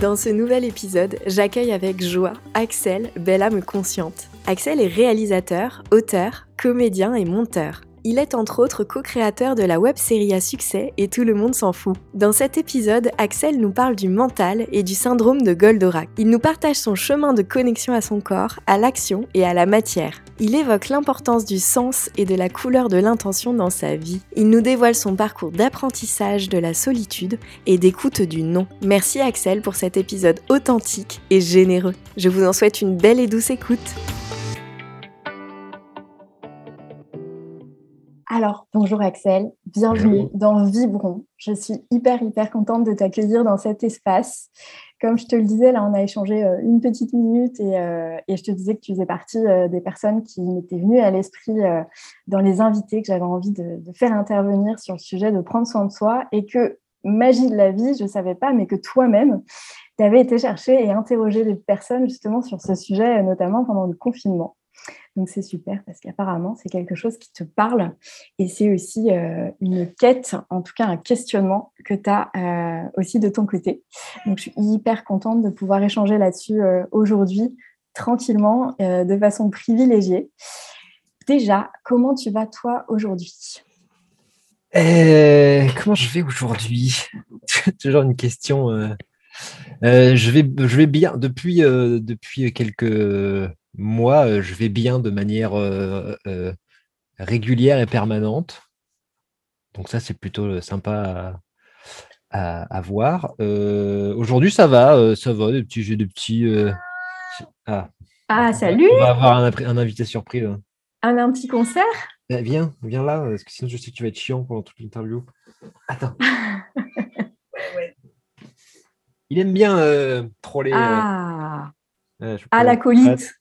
Dans ce nouvel épisode, j'accueille avec joie Axel, belle âme consciente. Axel est réalisateur, auteur, comédien et monteur. Il est entre autres co-créateur de la web série à succès Et tout le monde s'en fout. Dans cet épisode, Axel nous parle du mental et du syndrome de Goldorak. Il nous partage son chemin de connexion à son corps, à l'action et à la matière. Il évoque l'importance du sens et de la couleur de l'intention dans sa vie. Il nous dévoile son parcours d'apprentissage de la solitude et d'écoute du non. Merci Axel pour cet épisode authentique et généreux. Je vous en souhaite une belle et douce écoute. Alors, bonjour Axel, bienvenue dans Vibron. Je suis hyper, hyper contente de t'accueillir dans cet espace. Comme je te le disais, là, on a échangé euh, une petite minute et, euh, et je te disais que tu faisais partie euh, des personnes qui m'étaient venues à l'esprit dans les invités que j'avais envie de, de, faire intervenir sur le sujet de prendre soin de soi et que, magie de la vie, je ne savais pas, mais que toi-même, tu avais été chercher et interroger des personnes justement sur ce sujet, notamment pendant le confinement. Donc c'est super parce qu'apparemment c'est quelque chose qui te parle et c'est aussi euh, une quête, en tout cas un questionnement que tu as euh, aussi de ton côté. Donc je suis hyper contente de pouvoir échanger là-dessus euh, aujourd'hui tranquillement, de façon privilégiée. Déjà, comment tu vas toi aujourd'hui? Comment je vais aujourd'hui? Toujours une question. je, vais, bien depuis quelques moi, euh, je vais bien de manière euh, euh, régulière et permanente. Donc ça, c'est plutôt sympa à, voir. Aujourd'hui, ça va, ça va, des petits, j'ai des petits. Ah. ah. salut. On va avoir un, invité surpris. Un, un petit concert? Eh, viens, viens là, parce que sinon je sais que tu vas être chiant pendant toute l'interview. Attends. Il aime bien troller. Ah, ah la colite.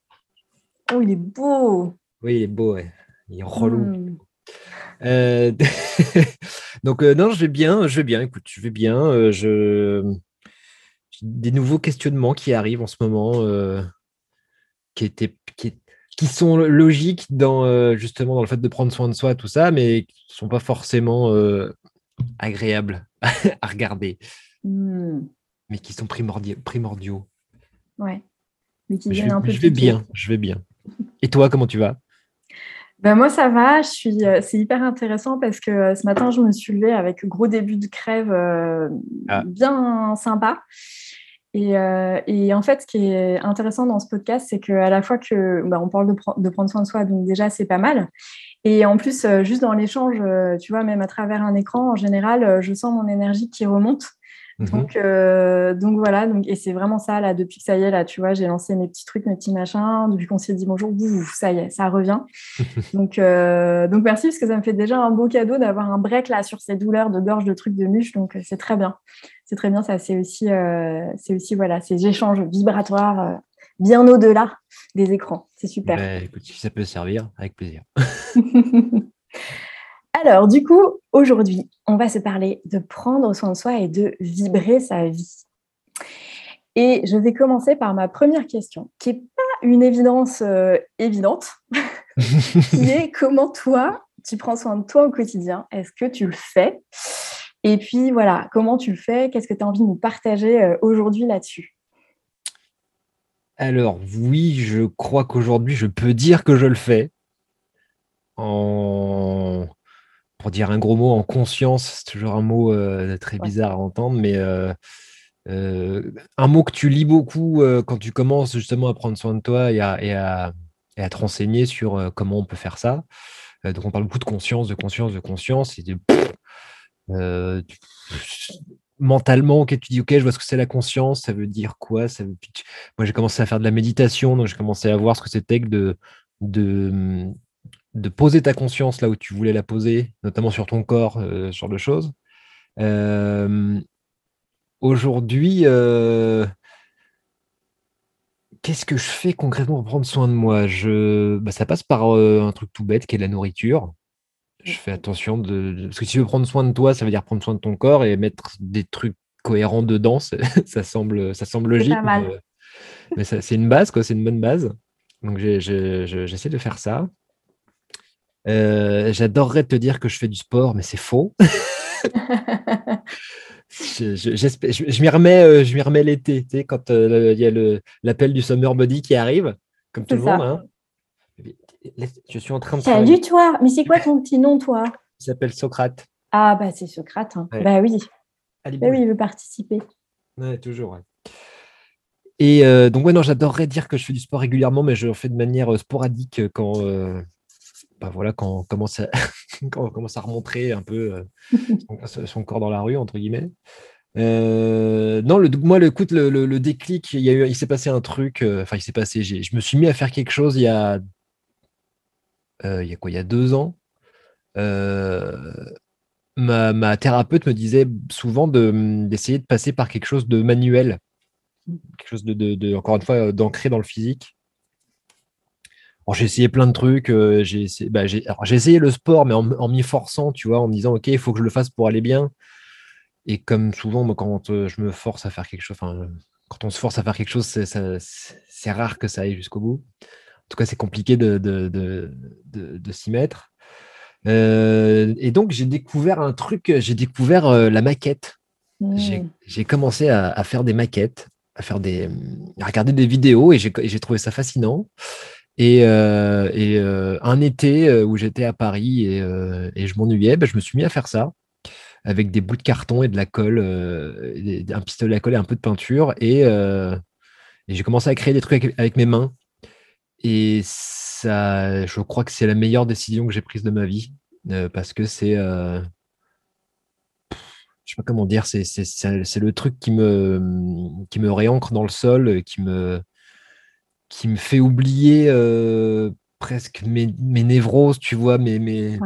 Oh, il est beau. Oui, il est beau, il est relou. Hmm. Euh, donc euh, non, je vais bien, je vais bien. Écoute, je vais bien. Euh, je des nouveaux questionnements qui arrivent en ce moment, qui étaient, qui, qui, sont logiques dans justement dans le fait de prendre soin de soi, tout ça, mais qui ne sont pas forcément agréables à regarder, hmm. mais qui sont primordiaux. primordiaux. Ouais. Mais qui je, un peu je vais bien, je vais bien. Et toi, comment tu vas? Ben moi, ça va. Je suis. Euh, c'est hyper intéressant parce que euh, ce matin, je me suis levée avec gros début de crève euh, ah. bien sympa. Et, et, en fait, ce qui est intéressant dans ce podcast, c'est qu'à la fois que ben, on parle de, de, prendre soin de soi, donc déjà c'est pas mal. Et en plus, juste dans l'échange, tu vois, même à travers un écran, en général, je sens mon énergie qui remonte. Mhm. Donc, euh, donc voilà, donc, et c'est vraiment ça, là, depuis que ça y est, là, tu vois, j'ai lancé mes petits trucs, mes petits machins, depuis qu'on s'est dit bonjour, ça y est, ça revient. donc, euh, donc merci, parce que ça me fait déjà un beau cadeau d'avoir un break là sur ces douleurs de gorge, de trucs de muche, donc euh, c'est très bien. C'est très bien, ça, c'est aussi, c'est aussi, voilà, ces échanges vibratoires bien au-delà des écrans. C'est super. Bah, écoute, si ça peut servir, avec plaisir. Alors, du coup, aujourd'hui, on va se parler de prendre soin de soi et de vibrer sa vie. Et je vais commencer par ma première question, qui n'est pas une évidence euh, évidente, qui est comment toi, tu prends soin de toi au quotidien? Est-ce que tu le fais? Et puis voilà, comment tu le fais? Qu'est-ce que tu as envie de nous partager euh, aujourd'hui là-dessus? Alors oui, je crois qu'aujourd'hui, je peux dire que je le fais. En pour dire un gros mot, en conscience, c'est toujours un mot euh, très bizarre à entendre, mais euh, un mot que tu lis beaucoup quand tu commences justement à prendre soin de toi et à, et à, te renseigner sur comment on peut faire ça. donc on parle beaucoup de conscience, de conscience, de conscience. Et mentalement, ok, tu dis ok, je vois ce que c'est la conscience, ça veut dire quoi ça veut... Moi j'ai commencé à faire de la méditation, donc j'ai commencé à voir ce que c'était que de, de, de poser ta conscience là où tu voulais la poser, notamment sur ton corps, ce genre de choses. Aujourd'hui, euh, qu'est-ce que je fais concrètement pour prendre soin de moi? Je... Bah, ça passe par euh, un truc tout bête qui est la nourriture. Je fais attention de... Parce que si tu veux prendre soin de toi, ça veut dire prendre soin de ton corps et mettre des trucs cohérents dedans. ça, semble, ça semble logique. Mais, c'est une base, quoi. C'est une bonne base. Donc j'essaie de faire ça. Euh, j'adorerais te dire que je fais du sport, mais c'est faux. je, je, m'y remets, euh, je m'y remets l'été, tu sais, quand euh, il y a l'appel du summer body qui arrive, comme tout le monde. Hein. Je suis en train de. Salut toi, mais c'est quoi ton petit nom, toi? Il s'appelle Socrate. Ah bah c'est Socrate. Hein. Bah oui. bah oui, il veut participer. Ouais, toujours. Et euh, donc ouais, non, j'adorerais dire que je fais du sport régulièrement, mais je le fais de manière sporadique quand bah voilà, quand on, commence à, quand on commence à remontrer un peu euh, son, corps dans la rue, entre guillemets. Euh, non, le, moi, le, écoute, le, le, déclic, il, y a eu, il s'est passé un truc, euh, enfin, il s'est passé, je me suis mis à faire quelque chose il y a, il y a quoi, il y a deux ans. Ma, ma, thérapeute me disait souvent d'essayer de, passer par quelque chose de manuel, quelque chose de, de encore une fois, d'ancré dans le physique j'ai essayé plein de trucs. Euh, j'ai essayé, bah, essayé, le sport, mais en, m'y forçant, tu vois, en me disant, OK, il faut que je le fasse pour aller bien. Et comme souvent, quand euh, je me force à faire quelque chose, enfin, quand on se force à faire quelque chose, c'est rare que ça aille jusqu'au bout. En tout cas, c'est compliqué de, de, de, s'y mettre. Euh, et donc, j'ai découvert un truc, j'ai découvert la maquette. Mmh. J'ai commencé à, à, faire des maquettes, à faire des, à regarder des vidéos et j'ai trouvé ça fascinant. Et, euh, euh, un été euh, où j'étais à Paris et, je m'ennuyais, ben, je me suis mis à faire ça avec des bouts de carton et de la colle, un pistolet à colle et un peu de peinture. Et, j'ai commencé à créer des trucs avec, mes mains. Et ça, je crois que c'est la meilleure décision que j'ai prise de ma vie parce que c'est je sais pas comment dire, c'est le truc qui me, qui me réancre dans le sol, qui me, qui me fait oublier euh, presque mes, mes, névroses, tu vois, mes, mes,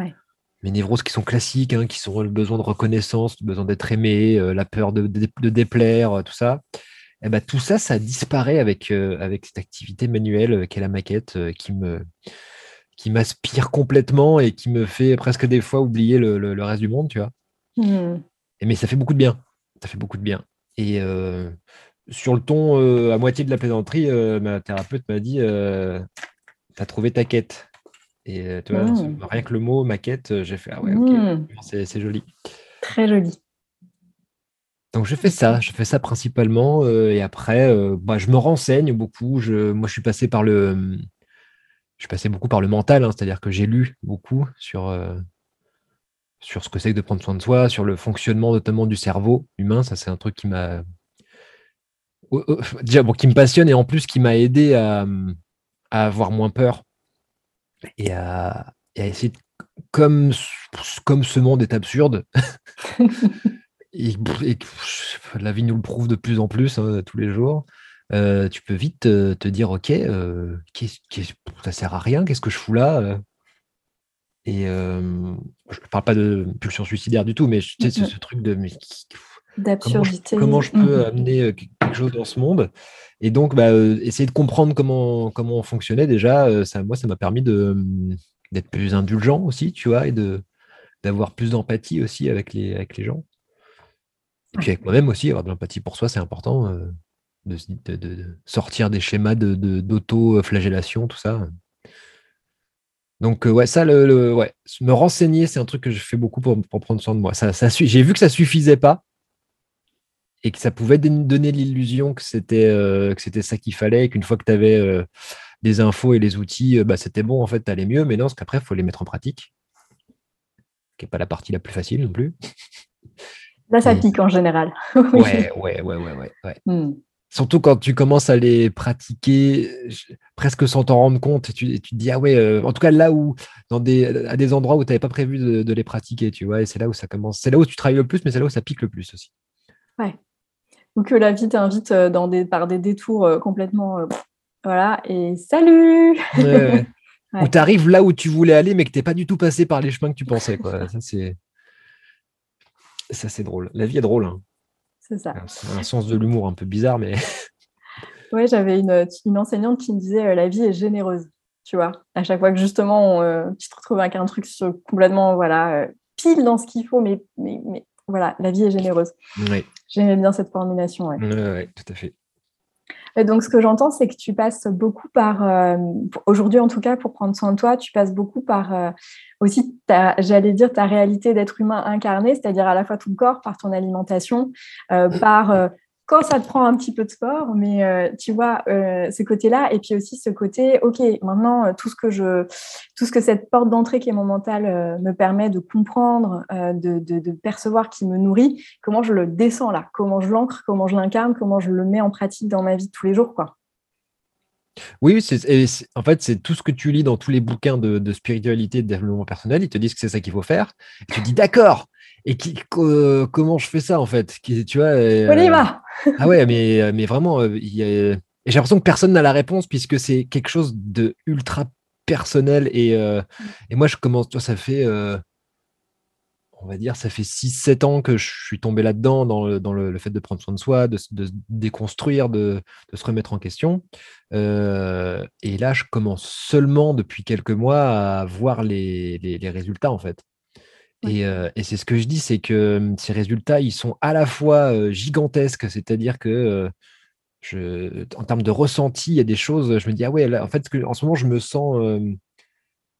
mes névroses qui sont classiques, hein, qui sont le besoin de reconnaissance, le besoin d'être aimé, euh, la peur de, de, déplaire, tout ça. Et eh ben, tout ça, ça disparaît avec, avec cette activité manuelle qu'est la maquette qui me qui m'aspire complètement et qui me fait presque des fois oublier le, le, reste du monde, tu vois. Mmh. Et, mais ça fait beaucoup de bien. Ça fait beaucoup de bien. Et sur le ton euh, à moitié de la plaisanterie, euh, ma thérapeute m'a dit euh, Tu as trouvé ta quête. Et tu vois, mmh. rien que le mot maquette, j'ai fait Ah ouais, ok, mmh. c'est joli. Très joli. Donc je fais ça, je fais ça principalement. et après, bah, je me renseigne beaucoup. Je, moi, je suis passé par le. Je suis passé beaucoup par le mental, hein, c'est-à-dire que j'ai lu beaucoup sur, sur ce que c'est que de prendre soin de soi, sur le fonctionnement notamment du cerveau humain. Ça, c'est un truc qui m'a déjà bon, qui me passionne et en plus qui m'a aidé à, avoir moins peur et à, essayer de, comme, comme ce monde est absurde et, la vie nous le prouve de plus en plus hein, tous les jours. Euh, tu peux vite te, dire ok euh, ça sert à rien qu'est-ce que je fous là euh? Et je ne parle pas de pulsion suicidaire du tout mais tu sais, ce, truc de d'absurdité. Comment, je peux mmh. amener euh, quelque chose dans ce monde Et donc, bah, euh, essayer de comprendre comment, comment on fonctionnait, déjà, euh, ça, moi, ça m'a permis de, mmh, d'être plus indulgent aussi, tu vois, et de, d'avoir plus d'empathie aussi avec les, avec les gens. Et puis avec moi-même aussi, avoir de l'empathie pour soi, c'est important. de, de, sortir des schémas de, d'auto-flagellation, tout ça. Donc, ouais, ça, le, ouais, me renseigner, c'est un truc que je fais beaucoup pour, pour prendre soin de moi. Ça, ça, j'ai vu que ça suffisait pas et que ça pouvait donner l'illusion que c'était euh, que c'était ça qu'il fallait, qu'une fois que tu avais euh, des infos et les outils, euh, bah, c'était bon, en fait, tu allais mieux. Mais non, parce qu'après, il faut les mettre en pratique, qui n'est pas la partie la plus facile non plus. Là, ça pique en général. ouais, ouais, ouais, ouais, ouais. Hmm. Surtout quand tu commences à les pratiquer presque sans t'en rendre compte, et tu, tu, te dis, ah ouais, euh, en tout cas là où, dans des, à des endroits où tu n'avais pas prévu de, les pratiquer, tu vois, et c'est là où ça commence, c'est là où tu travailles le plus, mais c'est là où ça pique le plus aussi. Ouais. Ou que la vie t'invite euh, dans des, par des détours euh, complètement, voilà, et salut Ou tu arrives là où tu voulais aller, mais que tu n'es pas du tout passé par les chemins que tu pensais, quoi. ça, c'est. Ça, c'est drôle. La vie est drôle. Hein. C'est ça. un sens de l'humour un peu bizarre, mais. Oui, j'avais une, une, enseignante qui me disait euh, la vie est généreuse. Tu vois, à chaque fois que justement euh, tu te retrouves avec un truc complètement voilà, euh, pile dans ce qu'il faut, mais, mais, mais, voilà, la vie est généreuse. Oui. J'aimais bien cette formulation. Oui, ouais, tout à fait. Et donc, ce que j'entends, c'est que tu passes beaucoup par, aujourd'hui en tout cas, pour prendre soin de toi, tu passes beaucoup par aussi, j'allais dire, ta réalité d'être humain incarné, c'est-à-dire à la fois ton corps, par ton alimentation, euh, par euh, quand ça te prend un petit peu de sport, mais euh, tu vois ce côté-là, et puis aussi ce côté, ok, maintenant tout ce que je, tout ce que cette porte d'entrée qui est mon mental me permet de comprendre, de, de, de, percevoir, qui me nourrit, comment je le descends là, comment je l'ancre, comment je l'incarne, comment je le mets en pratique dans ma vie de tous les jours, quoi? Oui, en fait, c'est tout ce que tu lis dans tous les bouquins de, spiritualité et de développement personnel. Ils te disent que c'est ça qu'il faut faire. Et tu dis d'accord. Et qui, comment je fais ça en fait? Tu vois On y va Ah ouais, mais, mais vraiment, euh, j'ai l'impression que personne n'a la réponse puisque c'est quelque chose de ultra personnel. Et, euh, et moi, je commence, tu vois, ça fait. Euh, on va dire, ça fait 6-7 ans que je suis tombé là-dedans, dans, le, fait de prendre soin de soi, de, se déconstruire, de, se remettre en question. Euh, et là, je commence seulement depuis quelques mois à voir les, résultats, en fait. Euh, et, c'est ce que je dis, c'est que hum, ces résultats, ils sont à la fois gigantesques, c'est-à-dire que en termes de ressenti, il y a des choses, je me dis, ah ouais, en fait, en ce moment, je me sens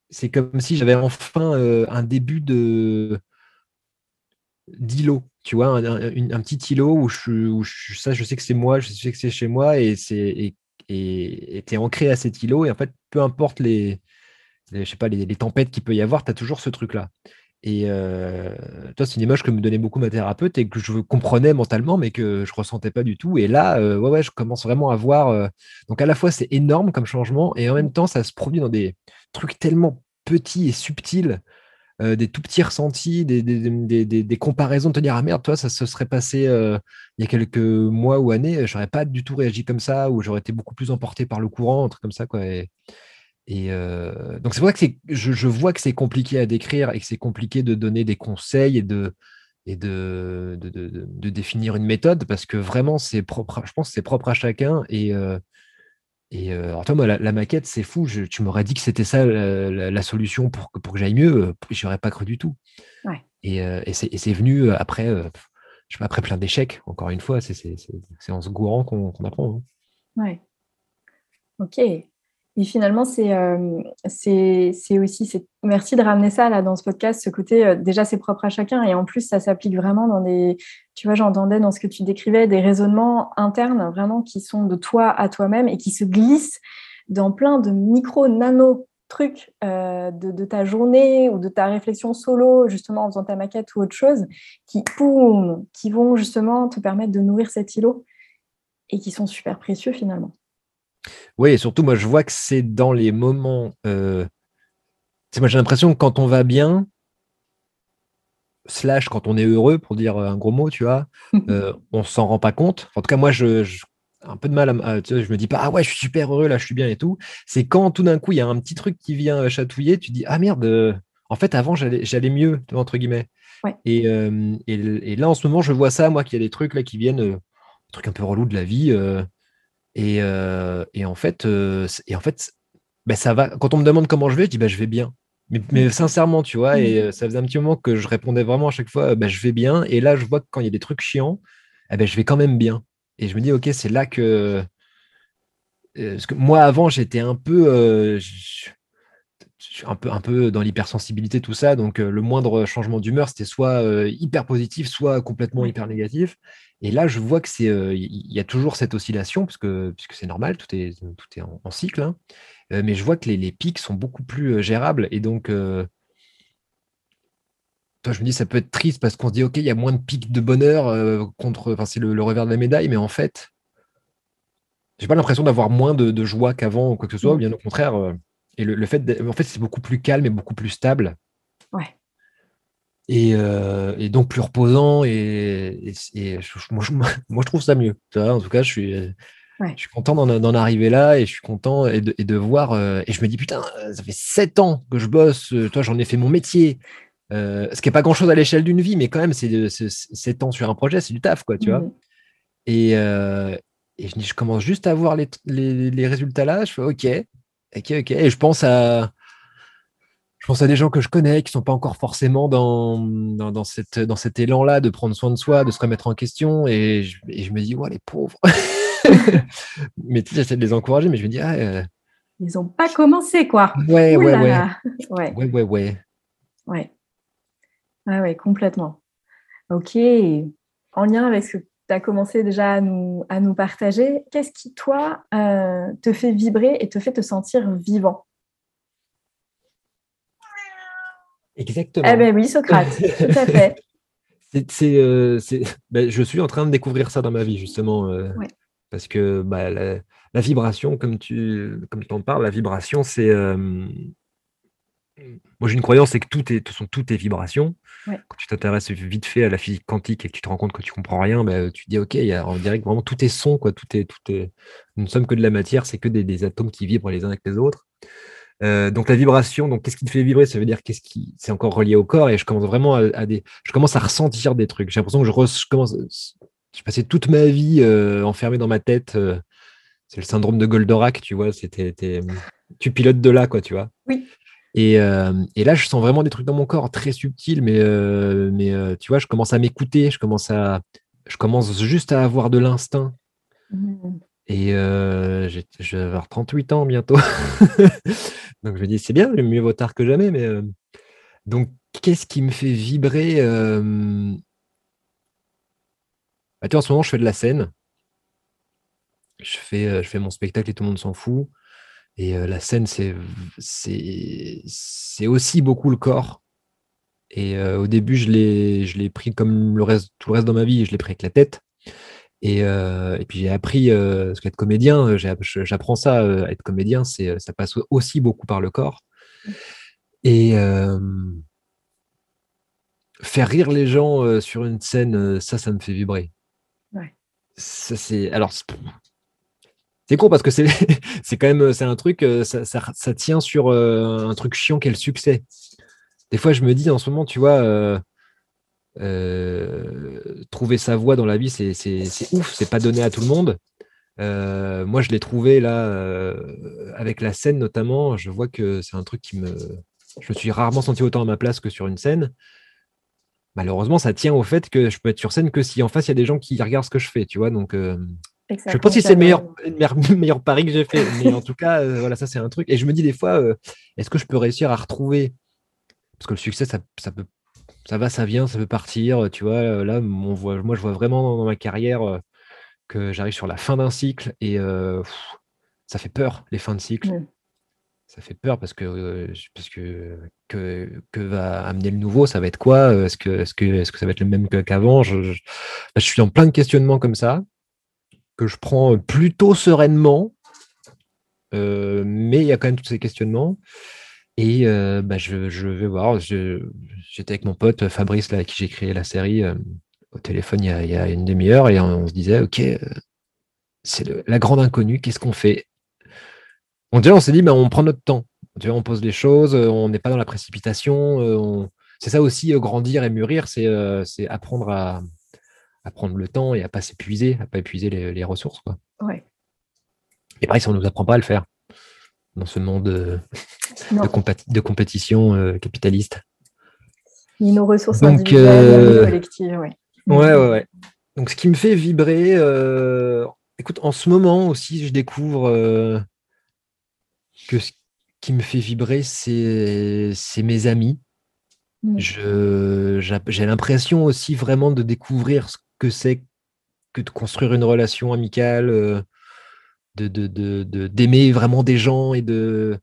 c'est comme si j'avais enfin un début de, d'îlot, tu vois, un, petit îlot où, je, ça, je sais que c'est moi, je sais que c'est chez moi et c'est et tu es ancré à cet îlot et en fait, peu importe les, je sais pas, les, tempêtes qu'il peut y avoir, tu as toujours ce truc-là. Et euh, toi, c'est une image que me donnait beaucoup ma thérapeute et que je comprenais mentalement, mais que je ressentais pas du tout. Et là, euh, ouais, ouais, je commence vraiment à voir. Euh, donc, à la fois, c'est énorme comme changement, et en même temps, ça se produit dans des trucs tellement petits et subtils des tout petits ressentis, des, comparaisons, de te dire Ah merde, toi, ça se serait passé il y a quelques mois ou années, j'aurais pas du tout réagi comme ça, ou j'aurais été beaucoup plus emporté par le courant, un truc comme ça. Quoi. Euh, donc, c'est pour ça que je, je vois que c'est compliqué à décrire et que c'est compliqué de donner des conseils et de, et de, de, définir une méthode parce que vraiment, c'est propre, je pense que c'est propre à chacun. Et, et euh, alors toi, moi, la, maquette, c'est fou. tu m'aurais dit que c'était ça la, solution pour, pour que j'aille mieux. Euh, je n'aurais pas cru du tout. Et, euh, et c'est venu après, je sais après plein d'échecs. Encore une fois, c'est en se gourant qu'on apprend. Hein. Ouais. Ok. Et finalement, c'est euh, aussi, merci de ramener ça là dans ce podcast, ce côté, euh, déjà c'est propre à chacun et en plus ça s'applique vraiment dans des, tu vois, j'entendais dans ce que tu décrivais des raisonnements internes vraiment qui sont de toi à toi-même et qui se glissent dans plein de micro-nano trucs euh, de, de, ta journée ou de ta réflexion solo, justement en faisant ta maquette ou autre chose, qui, qui vont justement te permettre de nourrir cet îlot et qui sont super précieux finalement. Oui, et surtout, moi, je vois que c'est dans les moments. Euh... Moi, j'ai l'impression que quand on va bien, slash quand on est heureux, pour dire un gros mot, tu vois, euh, on s'en rend pas compte. En tout cas, moi, je, un peu de mal à, tu je me dis pas ah ouais je suis super heureux là je suis bien et tout c'est quand tout d'un coup il y a un petit truc qui vient chatouiller tu dis ah merde euh, en fait avant j'allais mieux entre guillemets et, euh, et, et, là en ce moment je vois ça moi qu'il y a des trucs là qui viennent euh, trucs un peu relous de la vie euh, et, en fait, euh, et en fait ben ça va. Quand on me demande comment je vais, je dis bah, je vais bien. Mais, sincèrement, tu vois, et mmh. euh, ça faisait un petit moment que je répondais vraiment à chaque fois bah, je vais bien. Et là, je vois que quand il y a des trucs chiants, eh ben, je vais quand même bien. Et je me dis ok, c'est là que. Parce que moi, avant, j'étais un peu. un peu, un peu dans l'hypersensibilité, tout ça. Donc, le moindre changement d'humeur, c'était soit hyper positif, soit complètement hyper négatif. Et là, je vois que c'est, euh, il y a toujours cette oscillation, puisque, puisque c'est normal, tout est, tout est en, cycle. Hein. Euh, mais je vois que les, pics sont beaucoup plus euh, gérables. Et donc, toi, je me dis, ça peut être triste parce qu'on se dit, OK, il y a moins de pics de bonheur contre. Enfin, c'est le, revers de la médaille, mais en fait, j'ai pas l'impression d'avoir moins de, joie qu'avant ou quoi que ce soit, mm. bien au contraire. Et le, fait, en fait, c'est beaucoup plus calme et beaucoup plus stable. Ouais. Et, et donc plus reposant. Et, moi, je, trouve ça mieux. en tout cas, je suis. Je suis content d'en arriver là et je suis content et de, de voir. et je me dis, putain, ça fait sept ans que je bosse. Toi, j'en ai fait mon métier. Euh, ce qui n'est pas grand-chose à l'échelle d'une vie, mais quand même, c'est 7 ans sur un projet, c'est du taf, quoi, tu vois. Mmh. Et, euh, et je, je, commence juste à voir les, les, les, résultats là, je fais OK, OK, OK. Et je pense à, je pense à des gens que je connais qui ne sont pas encore forcément dans, dans, dans, cette, dans cet élan-là de prendre soin de soi, de se remettre en question. Et je, et je me dis, ouais, les pauvres. mais tu sais, j'essaie de les encourager, mais je me dis, ah, euh, Ils n'ont pas commencé, quoi. Ouais, ouais, ouais. ouais. Ouais, ouais, ouais. Ouais. Ah oui, complètement. Ok. En lien avec ce que tu as commencé déjà à nous, à nous partager, qu'est-ce qui, toi, euh, te fait vibrer et te fait te sentir vivant? Exactement. Eh bien oui, Socrate, tout à fait. C'est, euh, ben, je suis en train de découvrir ça dans ma vie, justement. Euh, parce que bah, la, vibration, comme tu comme en parles, la vibration, c'est moi, j'ai une croyance, c'est que tout est, sont toutes tes vibrations. Quand tu t'intéresses vite fait à la physique quantique et que tu te rends compte que tu comprends rien, ben, tu te dis, OK, il y a, on dirait que vraiment tout est son, quoi. Tout est, tout est, nous ne sommes que de la matière, c'est que des, atomes qui vibrent les uns avec les autres. Euh, donc la vibration, donc qu'est-ce qui te fait vibrer? Ça veut dire qu'est-ce qui, c'est encore relié au corps et je commence vraiment à, des, je commence à ressentir des trucs. J'ai l'impression que je, commence, j'ai passé toute ma vie euh, enfermé dans ma tête. Euh, c'est le syndrome de Goldorak, tu vois. C'était, tu pilotes de là, quoi, tu vois. Oui. Euh, et, là, je sens vraiment des trucs dans mon corps très subtils, mais, mais tu vois, je commence à m'écouter, je commence à, je commence juste à avoir de l'instinct. Mmh. Et je vais avoir 38 ans bientôt. donc je me dis, c'est bien, mieux vaut tard que jamais. Mais donc, qu'est-ce qui me fait vibrer bah, tu vois, En ce moment, je fais de la scène. Je fais, je fais mon spectacle et tout le monde s'en fout. Et la scène, c'est aussi beaucoup le corps. Et au début, je l'ai pris comme le reste, tout le reste dans ma vie, je l'ai pris avec la tête. Et, et puis j'ai appris, ce qu'être comédien, j'apprends ça, être comédien, ça passe aussi beaucoup par le corps. Et faire rire les gens sur une scène, ça, ça me fait vibrer. Ouais. Ça, c'est. Alors, c'est con parce que c'est quand même c'est un truc, euh, ça, tient sur euh, un truc chiant qu'est le succès. Des fois, je me dis en ce moment, tu vois, euh, trouver sa voie dans la vie, c'est ouf, c'est pas donné à tout le monde. moi, je l'ai trouvé là, avec la scène notamment. Je vois que c'est un truc qui me. Je me suis rarement senti autant à ma place que sur une scène. Malheureusement, ça tient au fait que je peux être sur scène que si en face il y a des gens qui regardent ce que je fais, tu vois. Donc, je pense que c'est le meilleur, meilleur pari que j'ai fait. Mais en tout cas, euh, voilà, ça c'est un truc. Et je me dis des fois, euh, est-ce que je peux réussir à retrouver Parce que le succès, ça, ça, peut, ça va, ça vient, ça peut partir. Tu vois, là, on voit, moi, je vois vraiment dans ma carrière que j'arrive sur la fin d'un cycle et ça fait peur, les fins de cycle. Ça fait peur parce que, parce que, que, que, va amener le nouveau, ça va être quoi Est-ce que, est -ce que, est -ce que ça va être le même qu'avant? Je, je, je suis en plein de questionnements comme ça que je prends plutôt sereinement. Euh, mais il y a quand même tous ces questionnements. Et euh, bah, je, vais voir. J'étais avec mon pote Fabrice, là, avec qui j'ai créé la série, euh, au téléphone il y a, une demi-heure, et on, se disait, OK, c'est la grande inconnue, qu'est-ce qu'on fait? On, on s'est dit, bah, on prend notre temps. on pose les choses, on n'est pas dans la précipitation. C'est ça aussi, grandir et mûrir, c'est apprendre à, à prendre le temps et à pas s'épuiser, à pas épuiser les, ressources. Quoi. Ouais. Et pareil, ça ne nous apprend pas à le faire dans ce monde euh, de, de, compétition euh, capitaliste. Ni nos ressources individuelles, euh, collectives. Ouais. ouais. Ouais, ouais, Donc, ce qui me fait vibrer, écoute, en ce moment aussi, je découvre que ce qui me fait vibrer, c'est mes amis. Mm. J'ai l'impression aussi vraiment de découvrir ce que c'est que de construire une relation amicale, euh, de d'aimer vraiment des gens et de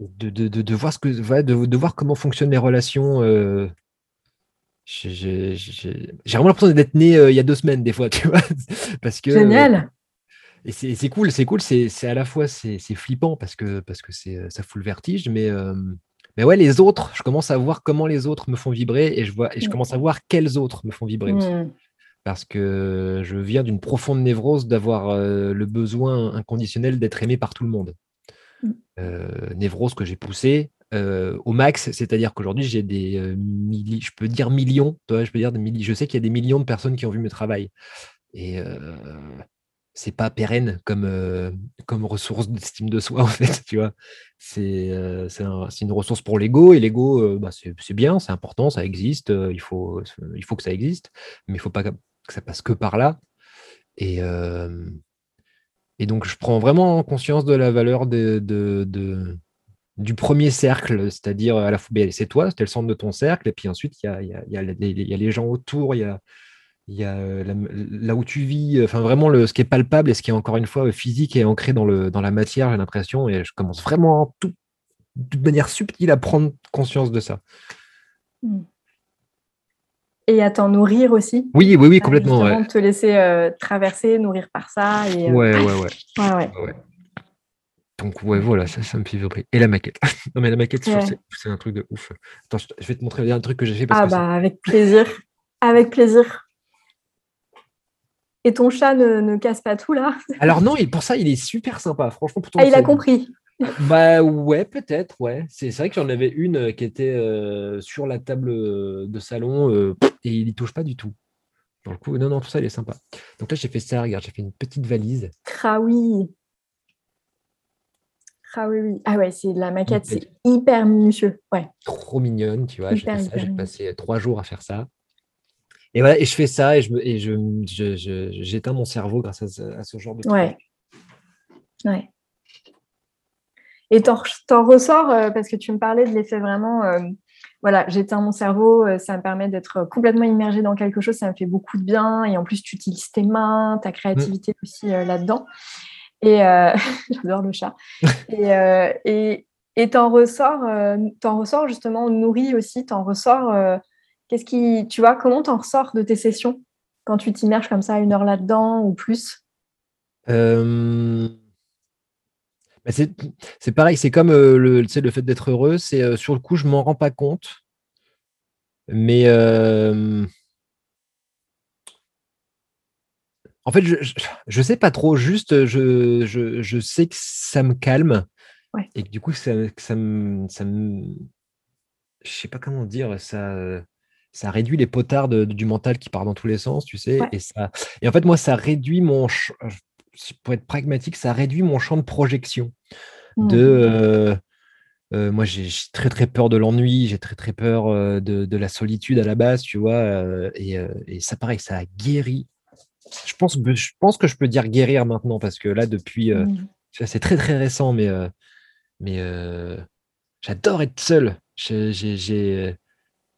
de, de, de, voir ce que, de, voir comment fonctionnent les relations. Euh, j'ai vraiment l'impression d'être né euh, il y a deux semaines, des fois, tu vois. Parce que, Génial! et c'est cool, c'est cool, c'est à la fois c'est flippant parce que, parce que ça fout le vertige, mais, mais ouais, les autres, je commence à voir comment les autres me font vibrer et je, vois, et je mmh. commence à voir quels autres me font vibrer aussi. Parce que je viens d'une profonde névrose d'avoir le besoin inconditionnel d'être aimé par tout le monde. Mmh. névrose que j'ai poussée au max, c'est-à-dire qu'aujourd'hui j'ai des milliers, je peux dire millions, je peux dire des milliers, je sais qu'il y a des millions de personnes qui ont vu mes travail. Et c'est pas pérenne comme, comme ressource d'estime de soi, en fait, tu vois. C'est une ressource pour l'ego, et l'ego, bah, c'est bien, c'est important, ça existe, il, faut, il faut que ça existe, mais il faut pas que ça passe que par là. Et, et donc, je prends vraiment conscience de la valeur de, de, du premier cercle, c'est-à-dire à la fois, c'est toi, c'était le centre de ton cercle, et puis ensuite, il y a, y, a, y a, les gens autour, il y a y a euh, là où tu vis, enfin vraiment le, ce qui est palpable et ce qui est encore une fois physique et ancré dans, le, dans la matière, j'ai l'impression, et je commence vraiment tout, de manière subtile à prendre conscience de ça. Hmm. Et à t'en nourrir aussi. Oui, oui, oui, complètement. Ouais. te laisser euh, traverser, nourrir par ça. Et, euh, ouais, ouais, ouais, ouais, ouais. Donc, ouais, voilà, ça, ça me fait vibrer. Et la maquette. non, mais la maquette, c'est un truc de ouf. Attends, je vais te montrer un truc que j'ai fait. Parce ah, bah, avec plaisir. Avec plaisir. Et ton chat ne, casse pas tout là? Alors non, pour ça, il est super sympa. Franchement, ah, il a compris. Bah ouais, peut-être, ouais. C'est vrai que j'en avais une euh, qui était euh, sur la table euh, de salon et il n'y touche pas du tout. Donc, coup, non, non, tout ça, il est sympa. Donc là, j'ai fait ça, regarde, j'ai fait une petite valise. Ah oui. Ah oui, oui. Ah ouais, c'est la maquette, c'est hyper minutieux. Ouais. Trop mignonne, tu vois. J'ai passé trois jours à faire ça. Et voilà, et je fais ça et je et je, j'éteins mon cerveau grâce à, ce genre de truc. Ouais. Et t'en, ressors, euh, parce que tu me parlais de l'effet vraiment, euh, voilà, j'éteins mon cerveau, euh, ça me permet d'être complètement immergé dans quelque chose, ça me fait beaucoup de bien. Et en plus, tu utilises tes mains, ta créativité mmh. aussi là-dedans. Et j'adore le chat. et, et, et t'en ressors, t'en ressors justement nourri aussi, t'en ressors Qu'est-ce qui, tu vois, comment t'en ressors de tes sessions quand tu t'immerges comme ça une heure là-dedans ou plus? Euh, bah, C'est pareil, c'est comme euh, le, le fait d'être heureux. C'est euh, sur le coup, je m'en rends pas compte, mais en fait, je, ne sais pas trop. Juste, je, sais que ça me calme et que du coup, ça, ça me, ça me, je sais pas comment dire ça ça réduit les potards du mental qui part dans tous les sens, tu sais. Et, ça, et en fait, moi, ça réduit mon. Pour être pragmatique, ça réduit mon champ de projection. De. Mmh. Euh, euh, moi, j'ai très très peur de l'ennui, j'ai très très peur euh, de, la solitude à la base, tu vois. Et, ça, pareil, ça a guéri. Je pense, que, je pense que je peux dire guérir maintenant parce que là, depuis. Mmh. C'est très très récent, mais, mais j'adore être seul. J'ai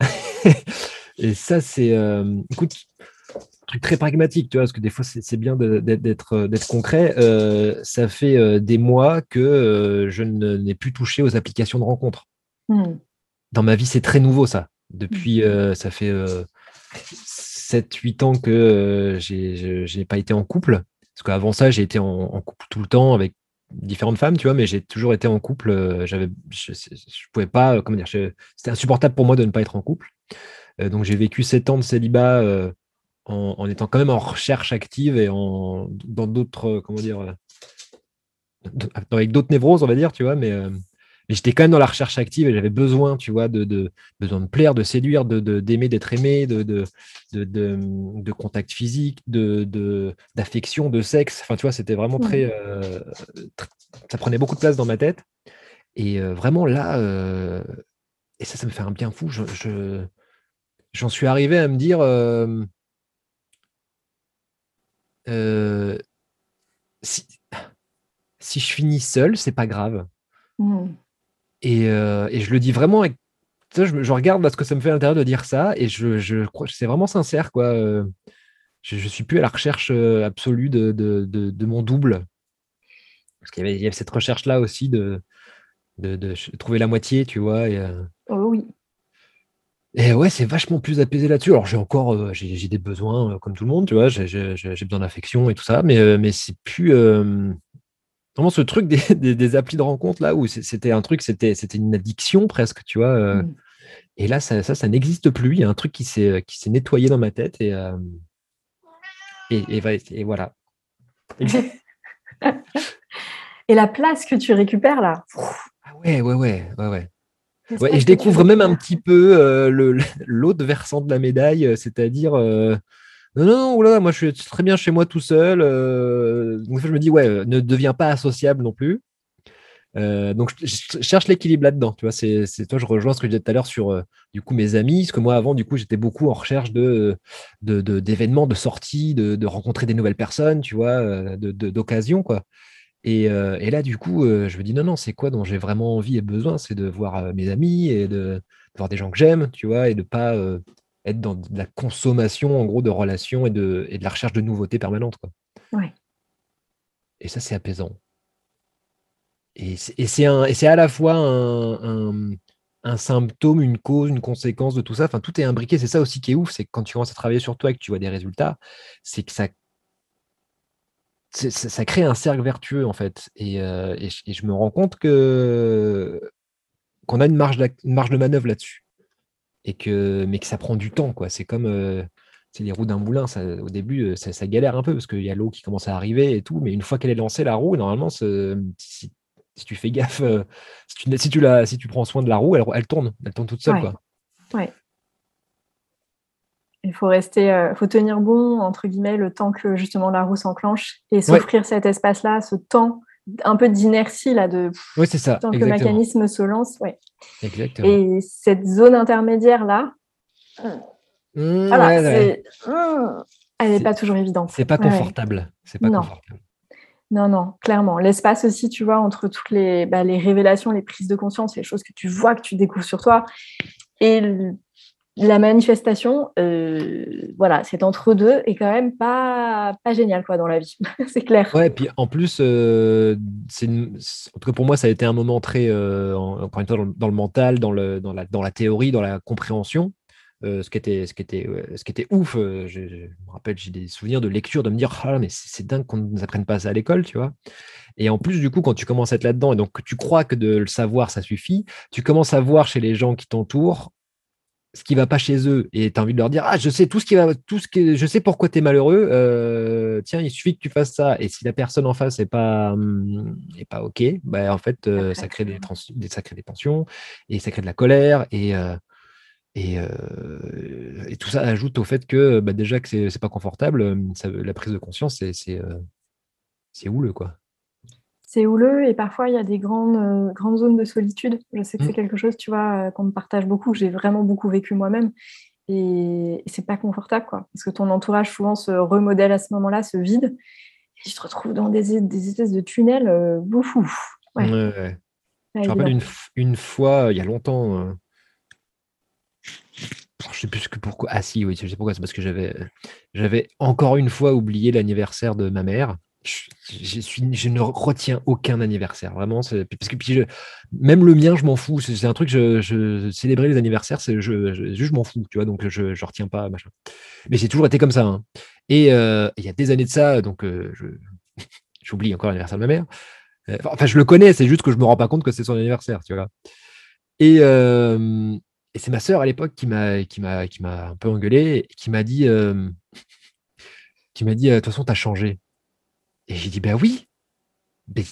et ça, c'est, euh, écoute, truc très pragmatique, tu vois, parce que des fois, c'est bien d'être euh, d'être concret. Euh, ça fait des mois que je n'ai plus touché aux applications de rencontres. Hmm. Dans ma vie, c'est très nouveau, ça. Depuis, hmm. ça fait 7-8 ans que je n'ai pas été en couple. Parce qu'avant ça, j'ai été en, couple tout le temps avec différentes femmes, tu vois, mais j'ai toujours été en couple. J'avais, je, je, pouvais pas, comment dire, c'était insupportable pour moi de ne pas être en couple. Euh, donc j'ai vécu sept ans de célibat euh, en, étant quand même en recherche active et en, dans d'autres, euh, comment dire, avec d'autres névroses, on va dire, tu vois, mais, j'étais quand même dans la recherche active et j'avais besoin, tu vois, de, besoin de plaire, de séduire, de, d'aimer, d'être aimé, de, de, de, contact physique, de, d'affection, de sexe. Enfin, tu vois, c'était vraiment très, Ça prenait beaucoup de place dans ma tête. Et vraiment là, et ça, ça me fait un bien fou. je, j'en suis arrivé à me dire euh, euh, si, je finis seul, c'est pas grave. Mmh. Euh, et, je le dis vraiment avec. je, je, regarde ce que ça me fait à l'intérieur de dire ça et je, je c'est vraiment sincère. quoi. Je, ne suis plus à la recherche absolue de, de, mon double. Parce qu'il y, avait cette recherche-là aussi de, de, trouver la moitié, tu vois. Et, oh oui. Et ouais, c'est vachement plus apaisé là-dessus. Alors, j'ai encore j'ai des besoins comme tout le monde, tu vois. J'ai besoin d'affection et tout ça, mais, mais c'est plus. vraiment ce truc des, des, applis de rencontre là où c'était un truc, c'était une addiction presque, tu vois. Mmh. Et là, ça, ça, ça n'existe plus. Il y a un truc qui s'est nettoyé dans ma tête et, et, et, voilà. et la place que tu récupères là. Ah ouais, ouais, ouais, ouais, ouais. Et je découvre même un petit peu euh, l'autre versant de la médaille, euh, c'est-à-dire euh, non, non, non, moi je suis très bien chez moi tout seul. donc je me dis, ouais, ne deviens pas associable non plus. Euh, donc, je, cherche l'équilibre là-dedans. Tu vois, c'est, toi, je rejoins ce que je disais tout à l'heure sur euh, du coup mes amis. Parce que moi, avant, du coup, j'étais beaucoup en recherche de, d'événements, de, sorties, de, rencontrer des nouvelles personnes, tu vois, euh, d'occasions, quoi. Et, là, du coup, je me dis non, non, c'est quoi dont j'ai vraiment envie et besoin? C'est de voir mes amis et de, voir des gens que j'aime, tu vois, et de pas être dans de la consommation, en gros, de relations et de, et de la recherche de nouveautés permanentes, quoi. Ouais. Et ça, c'est apaisant. Et c'est à la fois un, un, symptôme, une cause, une conséquence de tout ça. Enfin, tout est imbriqué. C'est ça aussi qui est ouf, c'est que quand tu commences à travailler sur toi et que tu vois des résultats, c'est que ça, ça, crée un cercle vertueux en fait. Et, euh, et, je, me rends compte que qu'on a une marge, de, marge de manœuvre là-dessus. Et que, mais que ça prend du temps. quoi. C'est comme euh, c'est les roues d'un moulin. Ça, au début, ça, ça, galère un peu parce qu'il y a l'eau qui commence à arriver et tout. Mais une fois qu'elle est lancée, la roue, normalement, si si tu fais gaffe, si, tu, si, tu la, si tu prends soin de la roue, elle, elle tourne, elle tourne toute seule. Quoi. Ouais. Il faut rester, euh, faut tenir bon entre guillemets le temps que justement la roue s'enclenche et s'offrir cet espace-là, ce temps un peu d'inertie là de. Oui, c'est ça. Tant que le mécanisme se lance, ouais. Exactement. Et cette zone intermédiaire là, mmh, voilà, mmh, elle n'est pas toujours évidente. C'est pas confortable. C'est pas confortable. Non, non, clairement. L'espace aussi, tu vois, entre toutes les, bah, les révélations, les prises de conscience, les choses que tu vois, que tu découvres sur toi, et la manifestation, euh, voilà, c'est entre deux et quand même pas, pas génial quoi dans la vie, c'est clair. Ouais, puis en plus, euh, en tout cas pour moi, ça a été un moment très, euh, encore une fois, dans le, mental, dans, le, dans, la, dans la théorie, dans la compréhension. Euh, ce, qui était, ce, qui était, ce qui était ouf, euh, je, me rappelle, j'ai des souvenirs de lecture, de me dire, ah, mais c'est dingue qu'on ne nous apprenne pas ça à l'école, tu vois. Et en plus, du coup, quand tu commences à être là-dedans, et donc tu crois que de le savoir, ça suffit, tu commences à voir chez les gens qui t'entourent ce qui va pas chez eux et tu as envie de leur dire ah je sais tout ce qui va tout ce qui je sais pourquoi tu es malheureux euh, tiens il suffit que tu fasses ça et si la personne en face est pas hum, est pas ok bah, en fait ça crée des, des ça crée des tensions et ça crée de la colère et euh, et, tout ça ajoute au fait que bah, déjà que c'est pas confortable, euh, la prise de conscience, c'est euh, houleux. quoi. C'est houleux et parfois il y a des grandes, grandes zones de solitude. Je sais que c'est mmh. quelque chose, tu vois, qu'on me partage beaucoup, j'ai vraiment beaucoup vécu moi-même. Et, c'est pas confortable, quoi. Parce que ton entourage souvent se remodèle à ce moment-là, se vide. Et je te retrouve dans des, des espèces de tunnels. Euh, Ouais. Ouais, Je me rappelle une, une, fois, il y a longtemps, je sais plus que pourquoi. Ah si, oui, je sais pourquoi. C'est parce que j'avais, j'avais encore une fois oublié l'anniversaire de ma mère. Je, ne retiens aucun anniversaire, vraiment. Parce que même le mien, je m'en fous. C'est un truc, je, je célébrer les anniversaires, je, m'en fous, tu vois. Donc je, je retiens pas. Mais j'ai toujours été comme ça. Hein. Et euh, il y a des années de ça, donc euh, j'oublie encore l'anniversaire de ma mère. Euh, enfin, je le connais, c'est juste que je me rends pas compte que c'est son anniversaire, tu vois. Et, c'est ma sœur à l'époque qui m'a un peu engueulé, qui m'a dit qui m'a dit de toute façon tu as changé. Et j'ai dit ben oui.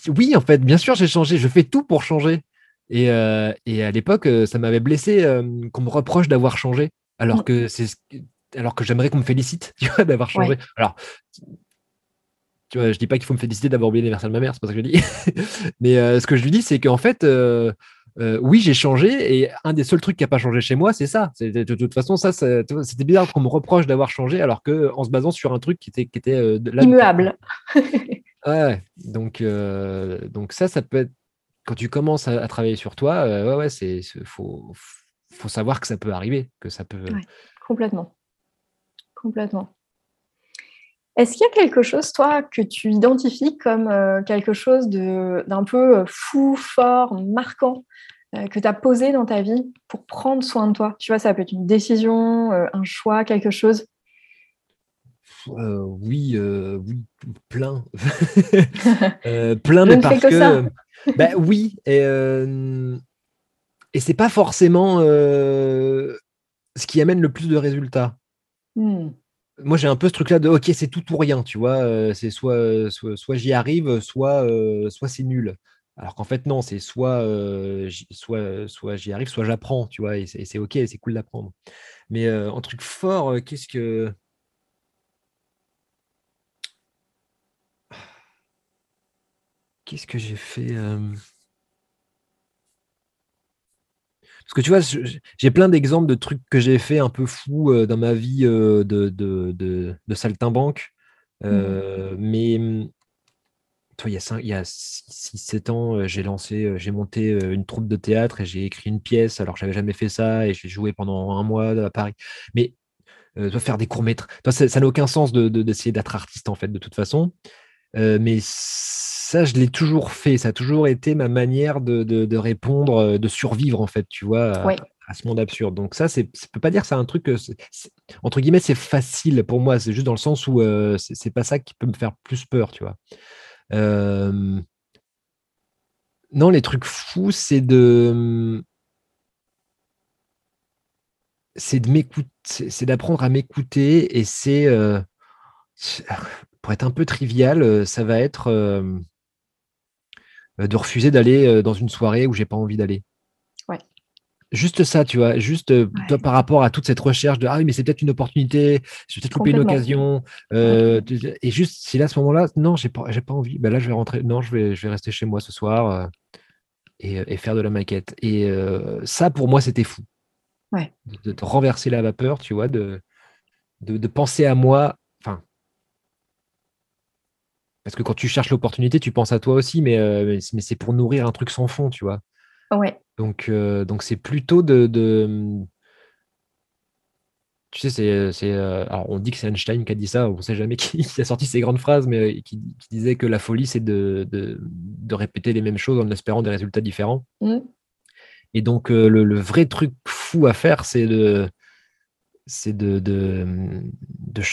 oui en fait, bien sûr j'ai changé, je fais tout pour changer. Et, euh, et à l'époque euh, ça m'avait blessé qu'on me reproche d'avoir changé alors mmh. que c'est alors que j'aimerais qu'on me félicite tu vois d'avoir changé. Alors tu vois, je dis pas qu'il faut me féliciter d'avoir oublié l'anniversaire de ma mère, c'est pas ce que je dis. Mais ce que je lui dis, c'est qu'en fait, euh, oui, j'ai changé et un des seuls trucs qui n'a pas changé chez moi, c'est ça. De, toute façon, ça, c'était bizarre qu'on me reproche d'avoir changé alors que en se basant sur un truc qui était, qui était euh, immuable. ouais, donc, euh, donc ça, ça peut être quand tu commences à, travailler sur toi, ouais, ouais, c'est faut, faut savoir que ça peut arriver, que ça peut. complètement, complètement. Est-ce qu'il y a quelque chose, toi, que tu identifies comme euh, quelque chose d'un peu fou, fort, marquant que tu as posé dans ta vie pour prendre soin de toi? Tu vois, ça peut être une décision, un choix, quelque chose? Oui, oui, plein. plein, mais parce que. bah, oui, et, et c'est pas forcément ce qui amène le plus de résultats. Hmm. Moi, j'ai un peu ce truc-là de OK, c'est tout ou rien, tu vois. c'est soit, soit, j'y arrive, soit, soit c'est nul. Alors qu'en fait, non, c'est soit, soit, soit j'y arrive, soit j'apprends, tu vois, et c'est OK, c'est cool d'apprendre. Mais en truc fort, qu'est-ce que. Qu'est-ce que j'ai fait Parce que tu vois, j'ai plein d'exemples de trucs que j'ai fait un peu fous dans ma vie de, de, de, saltimbanque. Mmh. Mais mmh, toi, il y a, il y a 6-7 ans, j'ai lancé, j'ai monté une troupe de théâtre et j'ai écrit une pièce. Alors, j'avais jamais fait ça et j'ai joué pendant un mois à Paris. Mais toi, faire des courts-métrages, ça n'a aucun sens d'essayer d'être artiste, en fait, de toute façon. Mais ça, je l'ai toujours fait. Ça a toujours été ma manière de, répondre, euh, de survivre, en fait, tu vois, à, ce monde absurde. Donc, ça, c'est, je peux pas dire que c'est un truc, que entre guillemets, c'est facile pour moi. C'est juste dans le sens où euh, c'est, pas ça qui peut me faire plus peur, tu vois. non, les trucs fous, c'est de. C'est de m'écouter, c'est d'apprendre à m'écouter et c'est. Euh, pour être un peu trivial, ça va être euh, de refuser d'aller euh, dans une soirée où j'ai pas envie d'aller. Ouais. Juste ça, tu vois, juste euh, par rapport à toute cette recherche de ah oui, mais c'est peut-être une opportunité, je vais peut-être louper une occasion. et juste, si là, à ce moment-là, non, j'ai pas, j'ai pas envie, ben là, je vais rentrer, non, je vais, je vais rester chez moi ce soir et, faire de la maquette. Et ça, pour moi, c'était fou. Ouais. De, de, renverser la vapeur, tu vois, de, de, de penser à moi parce que quand tu cherches l'opportunité, tu penses à toi aussi, mais, euh, mais c'est pour nourrir un truc sans fond, tu vois. Ouais. Donc, euh, donc c'est plutôt de, Tu sais, c'est, euh, alors on dit que c'est Einstein qui a dit ça, on ne sait jamais qui, a sorti ces grandes phrases, mais qui, disait que la folie, c'est de, de, répéter les mêmes choses en espérant des résultats différents. Mmh. Et donc, le, vrai truc fou à faire, c'est de, c'est de, de,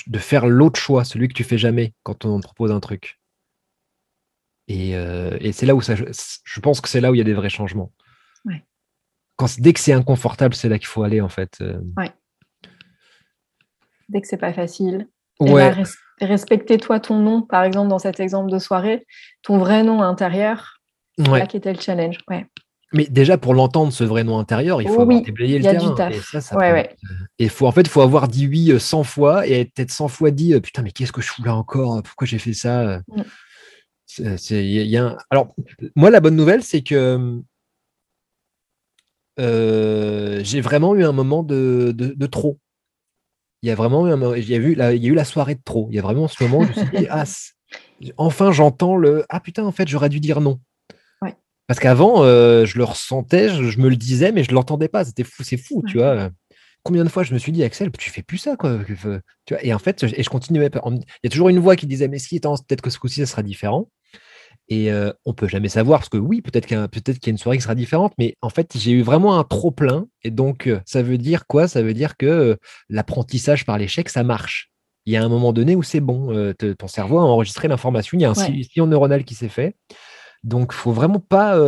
de, faire l'autre choix, celui que tu fais jamais quand on te propose un truc. Euh, et, c'est là où ça, je pense que c'est là où il y a des vrais changements. Quand, dès que c'est inconfortable, c'est là qu'il faut aller en fait. Euh. Dès que c'est pas facile. Ouais. respecter toi ton nom, par exemple dans cet exemple de soirée, ton vrai nom intérieur, c'est là qui était le challenge. Ouais. Mais déjà, pour l'entendre, ce vrai nom intérieur, il faut avoir déblayé le terrain. Et ça, ça Et faut, en fait, il faut avoir dit oui 100 euh, fois et peut-être 100 fois dit Putain, mais qu'est-ce que je fous là encore? Pourquoi j'ai fait ça? Mm. Alors, moi, la bonne nouvelle, c'est que euh, j'ai vraiment eu un moment de, trop. Il y a vraiment eu un, il y a eu la, il y a eu la soirée de trop. Il y a vraiment ce moment où je me suis dit, ah, enfin j'entends le ah putain en fait j'aurais dû dire non. Parce qu'avant euh, je le ressentais, je, me le disais mais je l'entendais pas. C'était fou, c'est fou, tu vois combien de fois je me suis dit, Axel, tu fais plus ça, quoi. Tu vois et en fait, et je continuais. Il y a toujours une voix qui disait, mais si, peut-être que ce coup-ci, ça sera différent. Et on euh, on peut jamais savoir, parce que oui, peut-être qu'il y, peut qu'il y, a une soirée qui sera différente, mais en fait, j'ai eu vraiment un trop plein. Et donc, euh, ça veut dire quoi? Ça veut dire que euh, l'apprentissage par l'échec, ça marche. Il y a un moment donné où c'est bon. ton cerveau a enregistré l'information. Il y a un sillon neuronal qui s'est fait. Donc, faut vraiment pas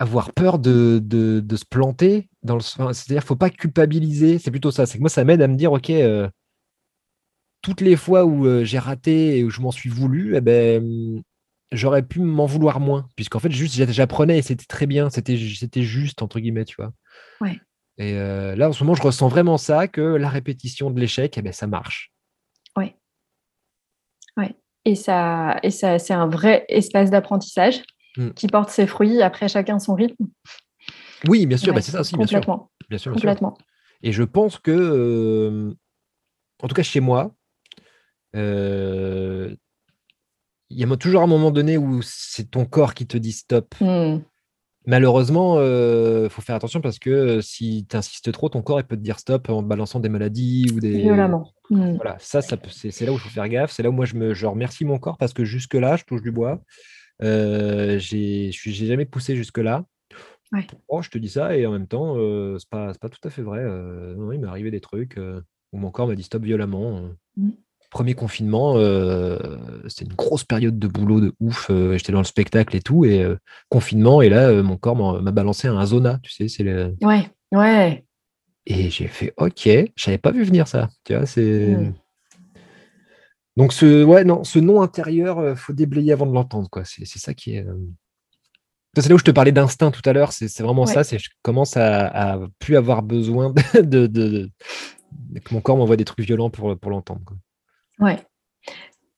avoir peur de, de, se planter. Dans le, c'est-à-dire qu'il ne faut pas culpabiliser. C'est plutôt ça. C'est que moi, ça m'aide à me dire, OK, euh, toutes les fois où euh, j'ai raté et où je m'en suis voulu, eh ben, j'aurais pu m'en vouloir moins. Puisqu'en fait, juste, j'apprenais et c'était très bien. C'était, c'était juste, entre guillemets, tu vois. Ouais. Et euh, là, en ce moment, je ressens vraiment ça, que la répétition de l'échec, eh ben, ça marche. Oui. Ouais. Et, ça, et ça, c'est un vrai espace d'apprentissage. Mm. qui porte ses fruits, après chacun son rythme. Oui, bien sûr, bah, c'est ça aussi, bien sûr. Bien sûr, complètement. Et je pense que, euh, en tout cas chez moi, euh, il y a toujours un moment donné où c'est ton corps qui te dit stop. Mm. Malheureusement, il faut faire attention parce que si tu insistes trop, ton corps il peut te dire stop en balançant des maladies ou des. Violemment. Hmm. Voilà, ça, ça c'est là où il faut faire gaffe. C'est là où moi je, me, je remercie mon corps parce que jusque-là, je touche du bois. Euh, j'ai jamais poussé jusque-là. Ouais. je te dis ça et en même temps, euh, c'est pas, pas, tout à fait vrai. Euh, il m'est arrivé des trucs où mon corps m'a dit stop violemment. Hmm premier confinement, euh, c'était une grosse période de boulot de ouf. Euh, j'étais dans le spectacle et tout, et euh, confinement, et là, mon corps m'a balancé un zona, tu sais, c'est le... Ouais, ouais. Et j'ai fait OK, je n'avais pas vu venir ça. Tu vois, c'est. Hmm. Donc ce, ouais, non, ce nom intérieur, faut déblayer avant de l'entendre, quoi. C'est ça qui est. C'est là où je te parlais d'instinct tout à l'heure. C'est vraiment ça. C'est je commence à, à, plus avoir besoin de, de, que mon corps m'envoie des trucs violents pour, pour l'entendre. Ouais.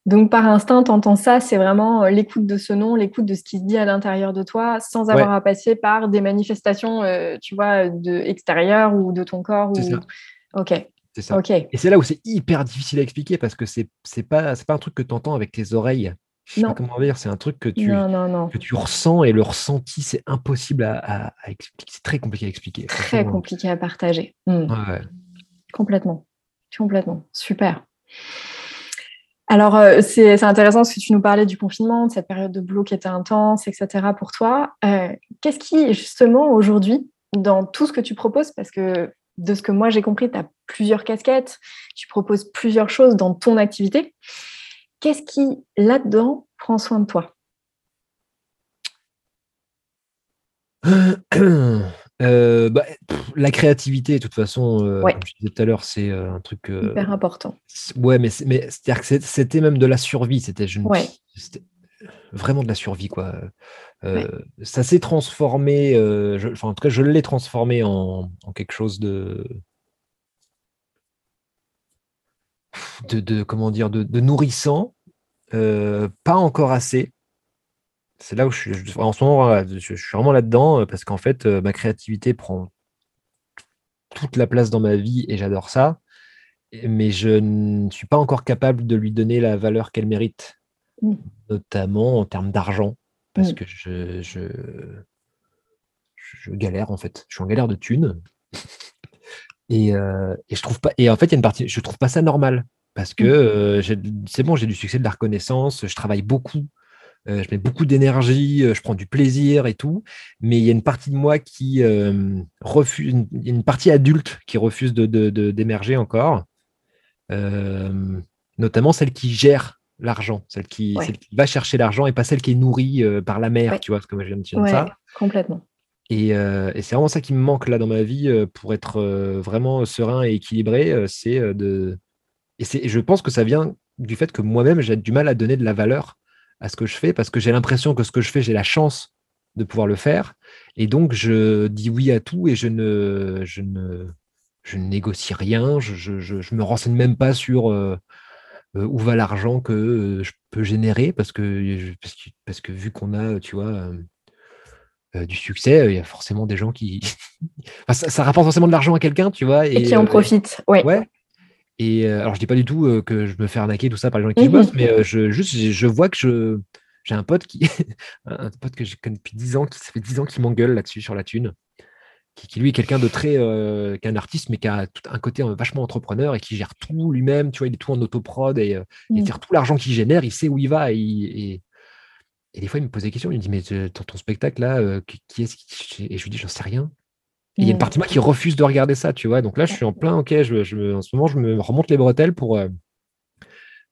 Donc par instinct, tu entends ça, c'est vraiment euh, l'écoute de ce nom, l'écoute de ce qui se dit à l'intérieur de toi, sans avoir à passer par des manifestations, euh, tu vois, de extérieur ou de ton corps. Ou... Ok. C'est ça. Et c'est là où c'est hyper difficile à expliquer parce que c'est pas c'est pas un truc que tu entends avec tes oreilles. Non. comment dire, c'est un truc que tu que tu ressens et le ressenti c'est impossible à, expliquer, c'est très compliqué à expliquer. Très compliqué à partager. Hmm. Complètement, complètement, super. Alors, euh, c'est intéressant parce que tu nous parlais du confinement, de cette période de boulot qui était intense, etc. pour toi. Euh, qu'est-ce qui, justement, aujourd'hui, dans tout ce que tu proposes, parce que de ce que moi j'ai compris, tu as plusieurs casquettes, tu proposes plusieurs choses dans ton activité. Qu'est-ce qui, là-dedans, prend soin de toi? Euh, bah, la créativité, de toute façon, euh, comme je disais tout à l'heure, c'est euh, un truc. Hyper important. Ouais, mais, mais c'est-à-dire que c'était même de la survie. C'était vraiment de la survie, quoi. Ça s'est transformé, enfin, en tout cas, je l'ai transformé en, quelque chose de, de, comment dire, de nourrissant, pas encore assez c'est là où je suis. En ce moment, je, suis vraiment là-dedans euh, parce qu'en fait, euh, ma créativité prend toute la place dans ma vie et j'adore ça. Mais je ne suis pas encore capable de lui donner la valeur qu'elle mérite, mmh. notamment en termes d'argent, parce mmh. que je, je, galère en fait. Je suis en galère de thunes. Et, euh, et, je trouve pas. Et en fait, il y a une partie. Je trouve pas ça normal parce que mmh. c'est bon, j'ai du succès, de la reconnaissance, je travaille beaucoup. Euh, je mets beaucoup d'énergie, euh, je prends du plaisir et tout, mais il y a une partie de moi qui euh, refuse, une, une, partie adulte qui refuse d'émerger de, encore, notamment celle qui gère l'argent, celle, qui, va chercher l'argent et pas celle qui est nourrie par la mère, tu vois, ce que je viens de dire ça. Complètement. Et, et c'est vraiment ça qui me manque là dans ma vie pour être vraiment serein et équilibré, c'est de. Et je pense que ça vient du fait que moi-même j'ai du mal à donner de la valeur à ce que je fais parce que j'ai l'impression que ce que je fais, j'ai la chance de pouvoir le faire. Et donc, je dis oui à tout et je ne, je ne, je ne négocie rien. Je, je, me renseigne même pas sur euh, euh, où va l'argent que euh, je peux générer parce que, parce que, vu qu'on a, tu vois, du succès, il y a forcément des gens qui. ça, rapporte forcément de l'argent à quelqu'un, tu vois. Et, qui en profitent. Ouais. ouais. Et euh, alors, je dis pas du tout euh, que je me fais arnaquer tout ça par les gens qui mmh bossent, mais euh, je, juste, je vois que je, j'ai un pote qui, un pote que je connais depuis 10 ans, qui ça fait 10 ans qu'il m'engueule là-dessus sur la thune, qui, qui lui est quelqu'un de très, qui est un artiste, mais qui a tout un côté vachement entrepreneur et qui gère tout lui-même, tu vois, il est tout en autoprod et, il tire mmh. tout l'argent qu'il génère, il sait où il va et, et, et, des fois il me pose des questions, il me dit mais ton, ton spectacle là, qui est-ce qui... Et je lui dis j'en sais rien il y a une partie de moi qui refuse de regarder ça, tu vois. Donc là, je suis en plein, ok, je, en ce moment, je me remonte les bretelles pour, euh,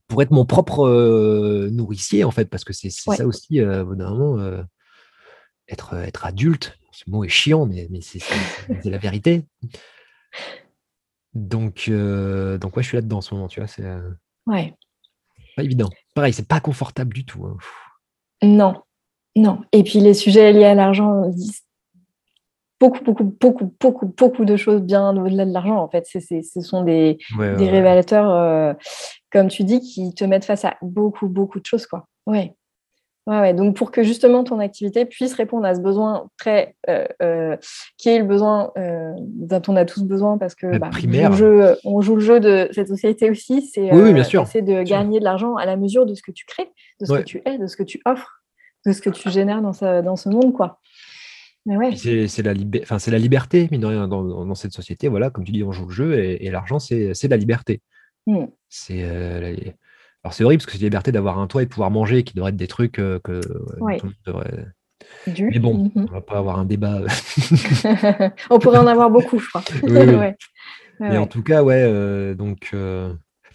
pour être mon propre euh, nourricier, en fait, parce que c'est ça aussi, euh, euh, être, être adulte. Ce mot est chiant, mais, mais c'est la vérité. Donc, donc ouais, je suis là-dedans en ce moment, tu vois. C'est ouais. pas évident. Pareil, c'est pas confortable du tout. Hein. Non, non. Et puis les sujets liés à l'argent beaucoup, beaucoup, beaucoup, beaucoup, beaucoup de choses bien au-delà de l'argent. En fait, ce sont des, révélateurs, euh, comme tu dis, qui te mettent face à beaucoup, beaucoup de choses. Quoi. Ouais. Ouais, Donc, pour que justement ton activité puisse répondre à ce besoin très. Euh, euh, qui est le besoin dont on a tous besoin parce que bah, on, joue on, joue le jeu de cette société aussi. C'est oui, bien sûr. de gagner de l'argent à la mesure de ce que tu crées, de ce que tu es, de ce que tu offres, de ce que tu génères dans, dans ce monde. quoi. C'est la, la liberté, mine de rien, dans, cette société. Voilà, comme tu dis, on joue le jeu et, l'argent, c'est la liberté. Mm. C'est euh, alors c'est horrible parce que c'est la liberté d'avoir un toit et de pouvoir manger, qui devrait être des trucs euh, que devrait... Mais bon, mm-hmm. on va pas avoir un débat. on pourrait en avoir beaucoup, je crois. Mais en tout cas, ouais, euh, donc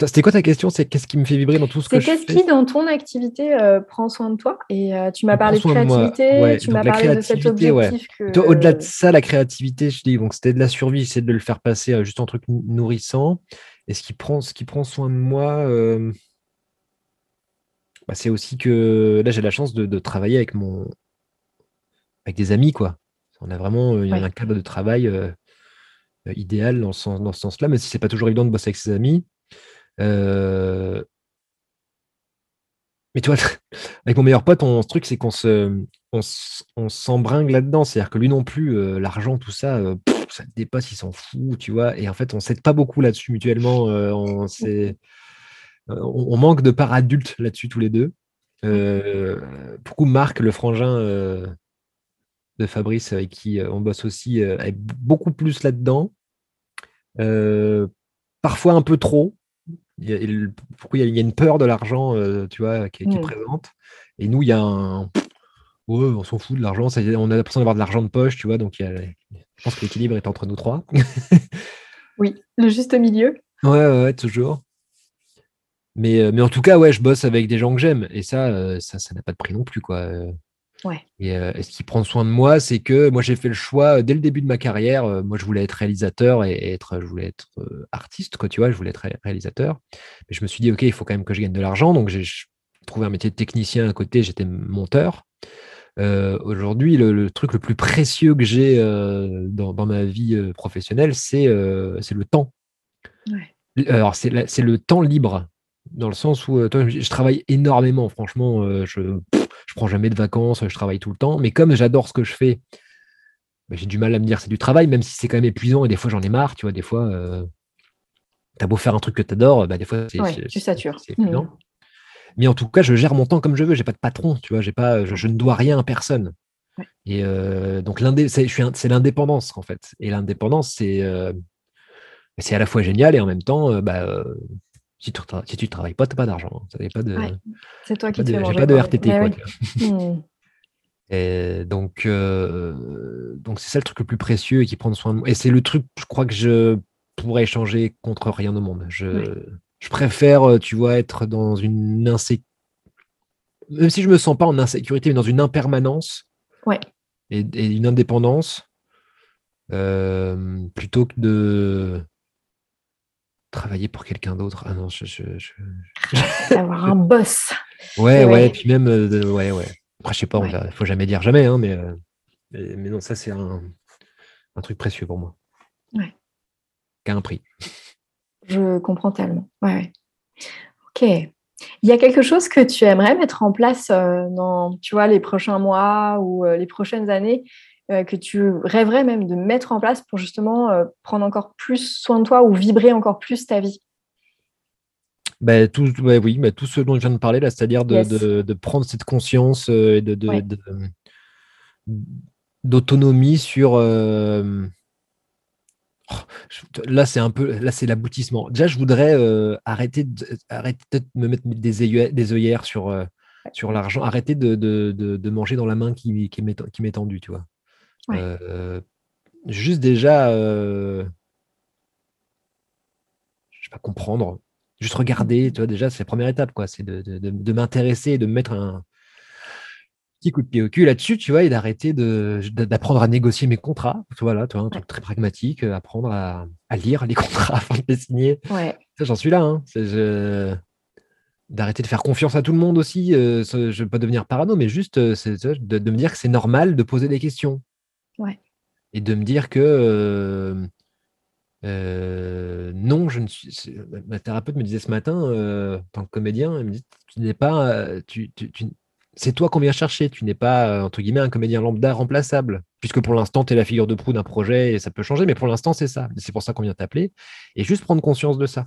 c'était quoi ta question? C'est qu'est-ce qui me fait vibrer dans tout ce que je fais? C'est qu'est-ce qui, dans ton activité, euh, prend soin de toi? Et euh, tu m'as parlé de créativité, tu m'as parlé de cet objectif. Au-delà de ça, la créativité, je dis, donc c'était de la survie, c'est de le faire passer euh, juste en truc nourrissant. Et ce qui prend, ce qui prend soin de moi, bah, c'est aussi que là, j'ai la chance de, travailler avec mon, avec des amis, quoi. On a vraiment il y a un cadre de travail idéal dans ce, dans ce sens-là, même si c'est pas toujours évident de bosser avec ses amis. Euh, mais tu vois, avec mon meilleur pote, on, ce truc, c'est qu'on se, on, s'embringue là-dedans. C'est-à-dire que lui non plus, euh, l'argent, tout ça, euh, ça te dépasse, il s'en fout, tu vois. Et en fait, on s'aide pas beaucoup là-dessus mutuellement. on, on, manque de part adulte là-dessus tous les deux. beaucoup Marc, le frangin de Fabrice, avec qui on bosse aussi, est beaucoup plus là-dedans. parfois un peu trop. Il y a, il y a une peur de l'argent, euh, tu vois, qui, est mmh. présente. Et nous, il y a un. on s'en fout de l'argent. On a l'impression d'avoir de l'argent de poche, tu vois. Donc, il je pense que l'équilibre est entre nous trois. oui, le juste milieu. Ouais, ouais, toujours. Mais, euh, mais en tout cas, ouais, je bosse avec des gens que j'aime. Et ça, euh, ça, ça n'a pas de prix non plus, quoi. Euh, et, ce qui prend soin de moi, c'est que moi j'ai fait le choix dès le début de ma carrière. Euh, moi je voulais être réalisateur et, être, je voulais être euh, artiste, quoi, tu vois, je voulais être réalisateur. Mais je me suis dit, ok, il faut quand même que je gagne de l'argent. Donc j'ai trouvé un métier de technicien à côté, j'étais monteur. Aujourd'hui, le, truc le plus précieux que j'ai dans, ma vie professionnelle, c'est le temps. Alors c'est le temps libre, dans le sens où toi, je travaille énormément, franchement, je je prends jamais de vacances, je travaille tout le temps. Mais comme j'adore ce que je fais, bah, j'ai du mal à me dire c'est du travail, même si c'est quand même épuisant et des fois j'en ai marre. Tu vois, des fois, euh, tu as beau faire un truc que tu adores, bah, des fois c'est tu satures. Mmh. Mais en tout cas, je gère mon temps comme je veux. J'ai pas de patron, tu vois. J'ai pas, je, ne dois rien à personne. Et euh, donc c'est l'indépendance en fait. Et l'indépendance, c'est euh, c'est à la fois génial et en même temps, bah, si tu ne travailles pas, tu n'as pas d'argent. Hein. Pas de, c'est toi qui te fais pas de RTT. Quoi, Et donc, euh, donc c'est ça le truc le plus précieux et qui prend soin de moi. Et c'est le truc, je crois que je pourrais échanger contre rien au monde. Je, je préfère, euh, tu vois, être dans une insécurité. Même si je me sens pas en insécurité, mais dans une impermanence ouais. et, une indépendance, euh, plutôt que de travailler pour quelqu'un d'autre. Ah non, je. Avoir un boss. Ouais, ouais, et puis même, euh, ouais, ouais. Après, je sais pas, il ne faut jamais dire jamais, hein, euh, mais, mais, non, ça, c'est un, un, truc précieux pour moi. Ouais. Qui a un prix. Je comprends tellement. Ouais, Ok. Il y a quelque chose que tu aimerais mettre en place euh, dans, tu vois, les prochains mois ou les prochaines années que tu rêverais même de mettre en place pour justement euh, prendre encore plus soin de toi ou vibrer encore plus ta vie? Bah, tout, oui, bah, tout ce dont je viens de parler, là, c'est-à-dire de, prendre cette conscience euh, et de, d'autonomie sur. Oh, là, c'est un peu, là, c'est l'aboutissement. Déjà, je voudrais arrêter, de, arrêter de me mettre des, œillères, des œillères sur, sur l'argent, arrêter de, manger dans la main qui, qui m'est tendue, tu vois. Euh, juste déjà, euh, je sais pas, comprendre, juste regarder, tu vois, déjà, c'est la première étape, quoi. C'est de, de, de, m'intéresser, de me mettre un petit coup de pied au cul là-dessus, tu vois, et d'arrêter d'apprendre à négocier mes contrats. Voilà, tu vois, un truc très pragmatique, euh, apprendre à, à, lire les contrats afin de les signer. Ouais. J'en suis là. Hein. D'arrêter de faire confiance à tout le monde aussi. je ne veux pas devenir parano, mais juste de, de, me dire que c'est normal de poser des questions. Et de me dire que euh, euh, non, je ne suis. Ma thérapeute me disait ce matin, euh, en tant que comédien, elle me dit tu n'es pas. Tu, c'est toi qu'on vient chercher. Tu n'es pas, entre guillemets, un comédien lambda remplaçable. Puisque pour l'instant, tu es la figure de proue d'un projet et ça peut changer, mais pour l'instant, c'est ça. C'est pour ça qu'on vient t'appeler. Et juste prendre conscience de ça.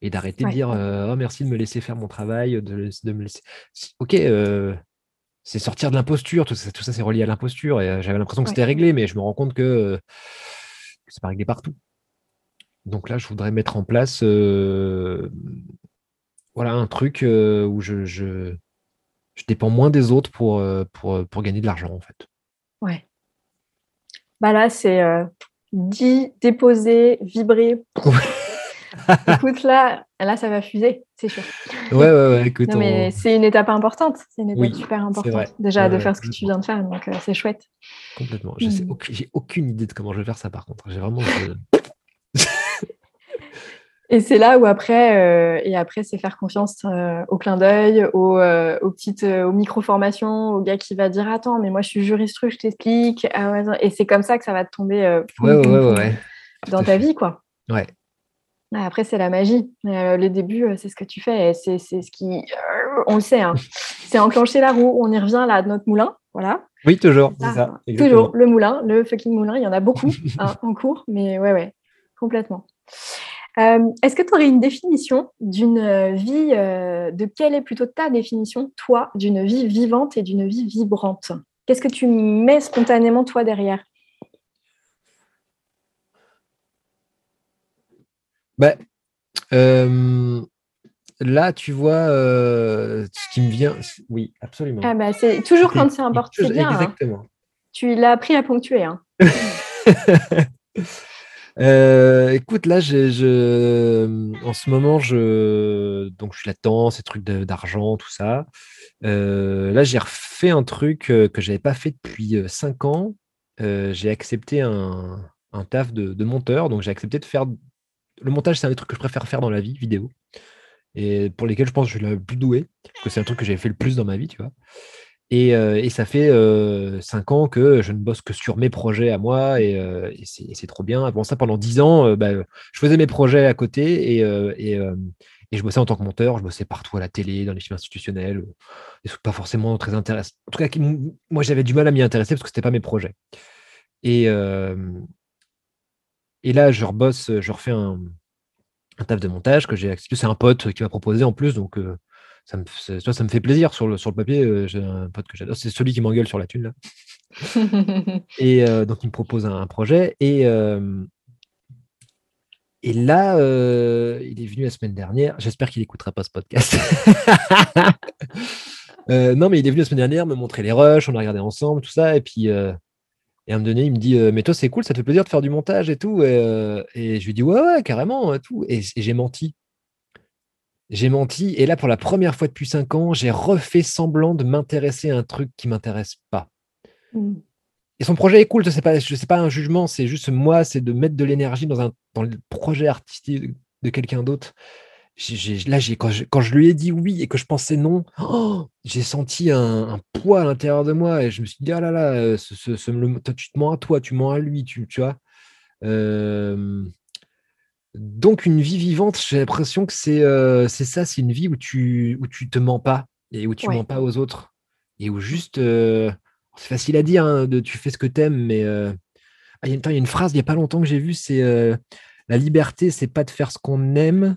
Et d'arrêter de dire oh, merci de me laisser faire mon travail, de, de me laisser. Ok, c'est sortir de l'imposture. Tout ça, tout ça c'est relié à l'imposture. Et j'avais l'impression que c'était réglé, mais je me rends compte que, que c'est pas réglé partout. Donc là, je voudrais mettre en place voilà, un truc où je, je, dépends moins des autres pour, pour, pour gagner de l'argent, en fait. Ouais. Bah là, c'est dit, déposer, vibrer. écoute, là, là, ça va fuser, c'est sûr. Ouais, ouais, ouais. Écoute, mais c'est une étape importante. C'est une étape super importante. Déjà, de faire ce que tu viens de faire. Donc, c'est chouette. Complètement. Je n'ai hmm. aucune, aucune idée de comment je vais faire ça, par contre. J'ai vraiment. Et c'est là où après, euh, et après, c'est faire confiance euh, au clin d'œil, aux, euh, aux, petites, aux micro-formations, au gars qui va dire Attends, mais moi je suis juriste, je t'explique. Ah et c'est comme ça que ça va te tomber dans ta vie, quoi. Ouais. Après, c'est la magie. les débuts, c'est ce que tu fais. C'est ce qui. on le sait. Hein. c'est enclencher la roue. On y revient là, notre moulin. Voilà. Oui, toujours. ça, toujours. Le moulin, le fucking moulin. Il y en a beaucoup hein, en cours. Mais ouais, ouais, complètement. Euh, est-ce que tu aurais une définition d'une euh, vie, euh, de quelle est plutôt ta définition, toi, d'une vie vivante et d'une vie vibrante? Qu'est-ce que tu mets spontanément, toi, derrière? Bah, Là, tu vois, ce qui me vient. Oui, absolument. Ah bah, c'est toujours quand c'est important. Bien. Hein. Tu l'as appris à ponctuer. Hein. Euh, écoute, là, je, en ce moment, je, donc je là-dedans, ces trucs d'argent, tout ça. Euh, là, j'ai refait un truc euh, que j'avais pas fait depuis cinq ans. j'ai accepté un, un taf de, monteur, donc j'ai accepté de faire. Le montage, c'est un des trucs que je préfère faire dans la vie, vidéo, et pour lesquels je pense que je suis le plus doué, parce que c'est un truc que j'ai fait le plus dans ma vie, tu vois. Euh, et, ça fait euh, cinq ans que je ne bosse que sur mes projets à moi et, euh, c'est trop bien. Avant ça, pendant dix ans, bah, je faisais mes projets à côté et, je bossais en tant que monteur. Je bossais partout à la télé, dans les films institutionnels, des trucs pas forcément très intéressants. En tout cas, moi, j'avais du mal à m'y intéresser parce que ce n'était pas mes projets. Et, et là, je rebosse, je refais un, un taf de montage que j'ai accepté. C'est un pote qui m'a proposé en plus, donc ça me, ça me fait plaisir sur le, sur le papier. Euh, j'ai un pote que j'adore, c'est celui qui m'engueule sur la thune. Là. et euh, donc, il me propose un, projet. Et, euh, et là, il est venu la semaine dernière. J'espère qu'il n'écoutera pas ce podcast. non, mais il est venu la semaine dernière me montrer les rushs, on a regardé ensemble, tout ça. Et puis, et à un moment donné, il me dit Mais toi, c'est cool, ça te fait plaisir de faire du montage et tout. Et, et je lui dis Ouais, ouais, carrément. Et, tout. et j'ai menti j'ai menti. Et là, pour la première fois depuis cinq ans, j'ai refait semblant de m'intéresser à un truc qui m'intéresse pas. Hmm. Et son projet est cool, ce n'est pas, pas un jugement, c'est juste moi, c'est de mettre de l'énergie dans, un, dans le projet artistique de quelqu'un d'autre. Là, quand je, quand, je, lui ai dit oui et que je pensais non, oh, j'ai senti un, poids à l'intérieur de moi et je me suis dit, ah là là, euh, ce, tu te mens à toi, tu mens à lui, tu, tu vois. Euh, donc, une vie vivante, j'ai l'impression que c'est euh, ça, c'est une vie où tu où tu te mens pas et où tu ne mens pas aux autres et où juste, euh, c'est facile à dire, hein, de tu fais ce que tu aimes, mais ah, il y, a une phrase il n'y a pas longtemps que j'ai vue, c'est la liberté, c'est pas de faire ce qu'on aime,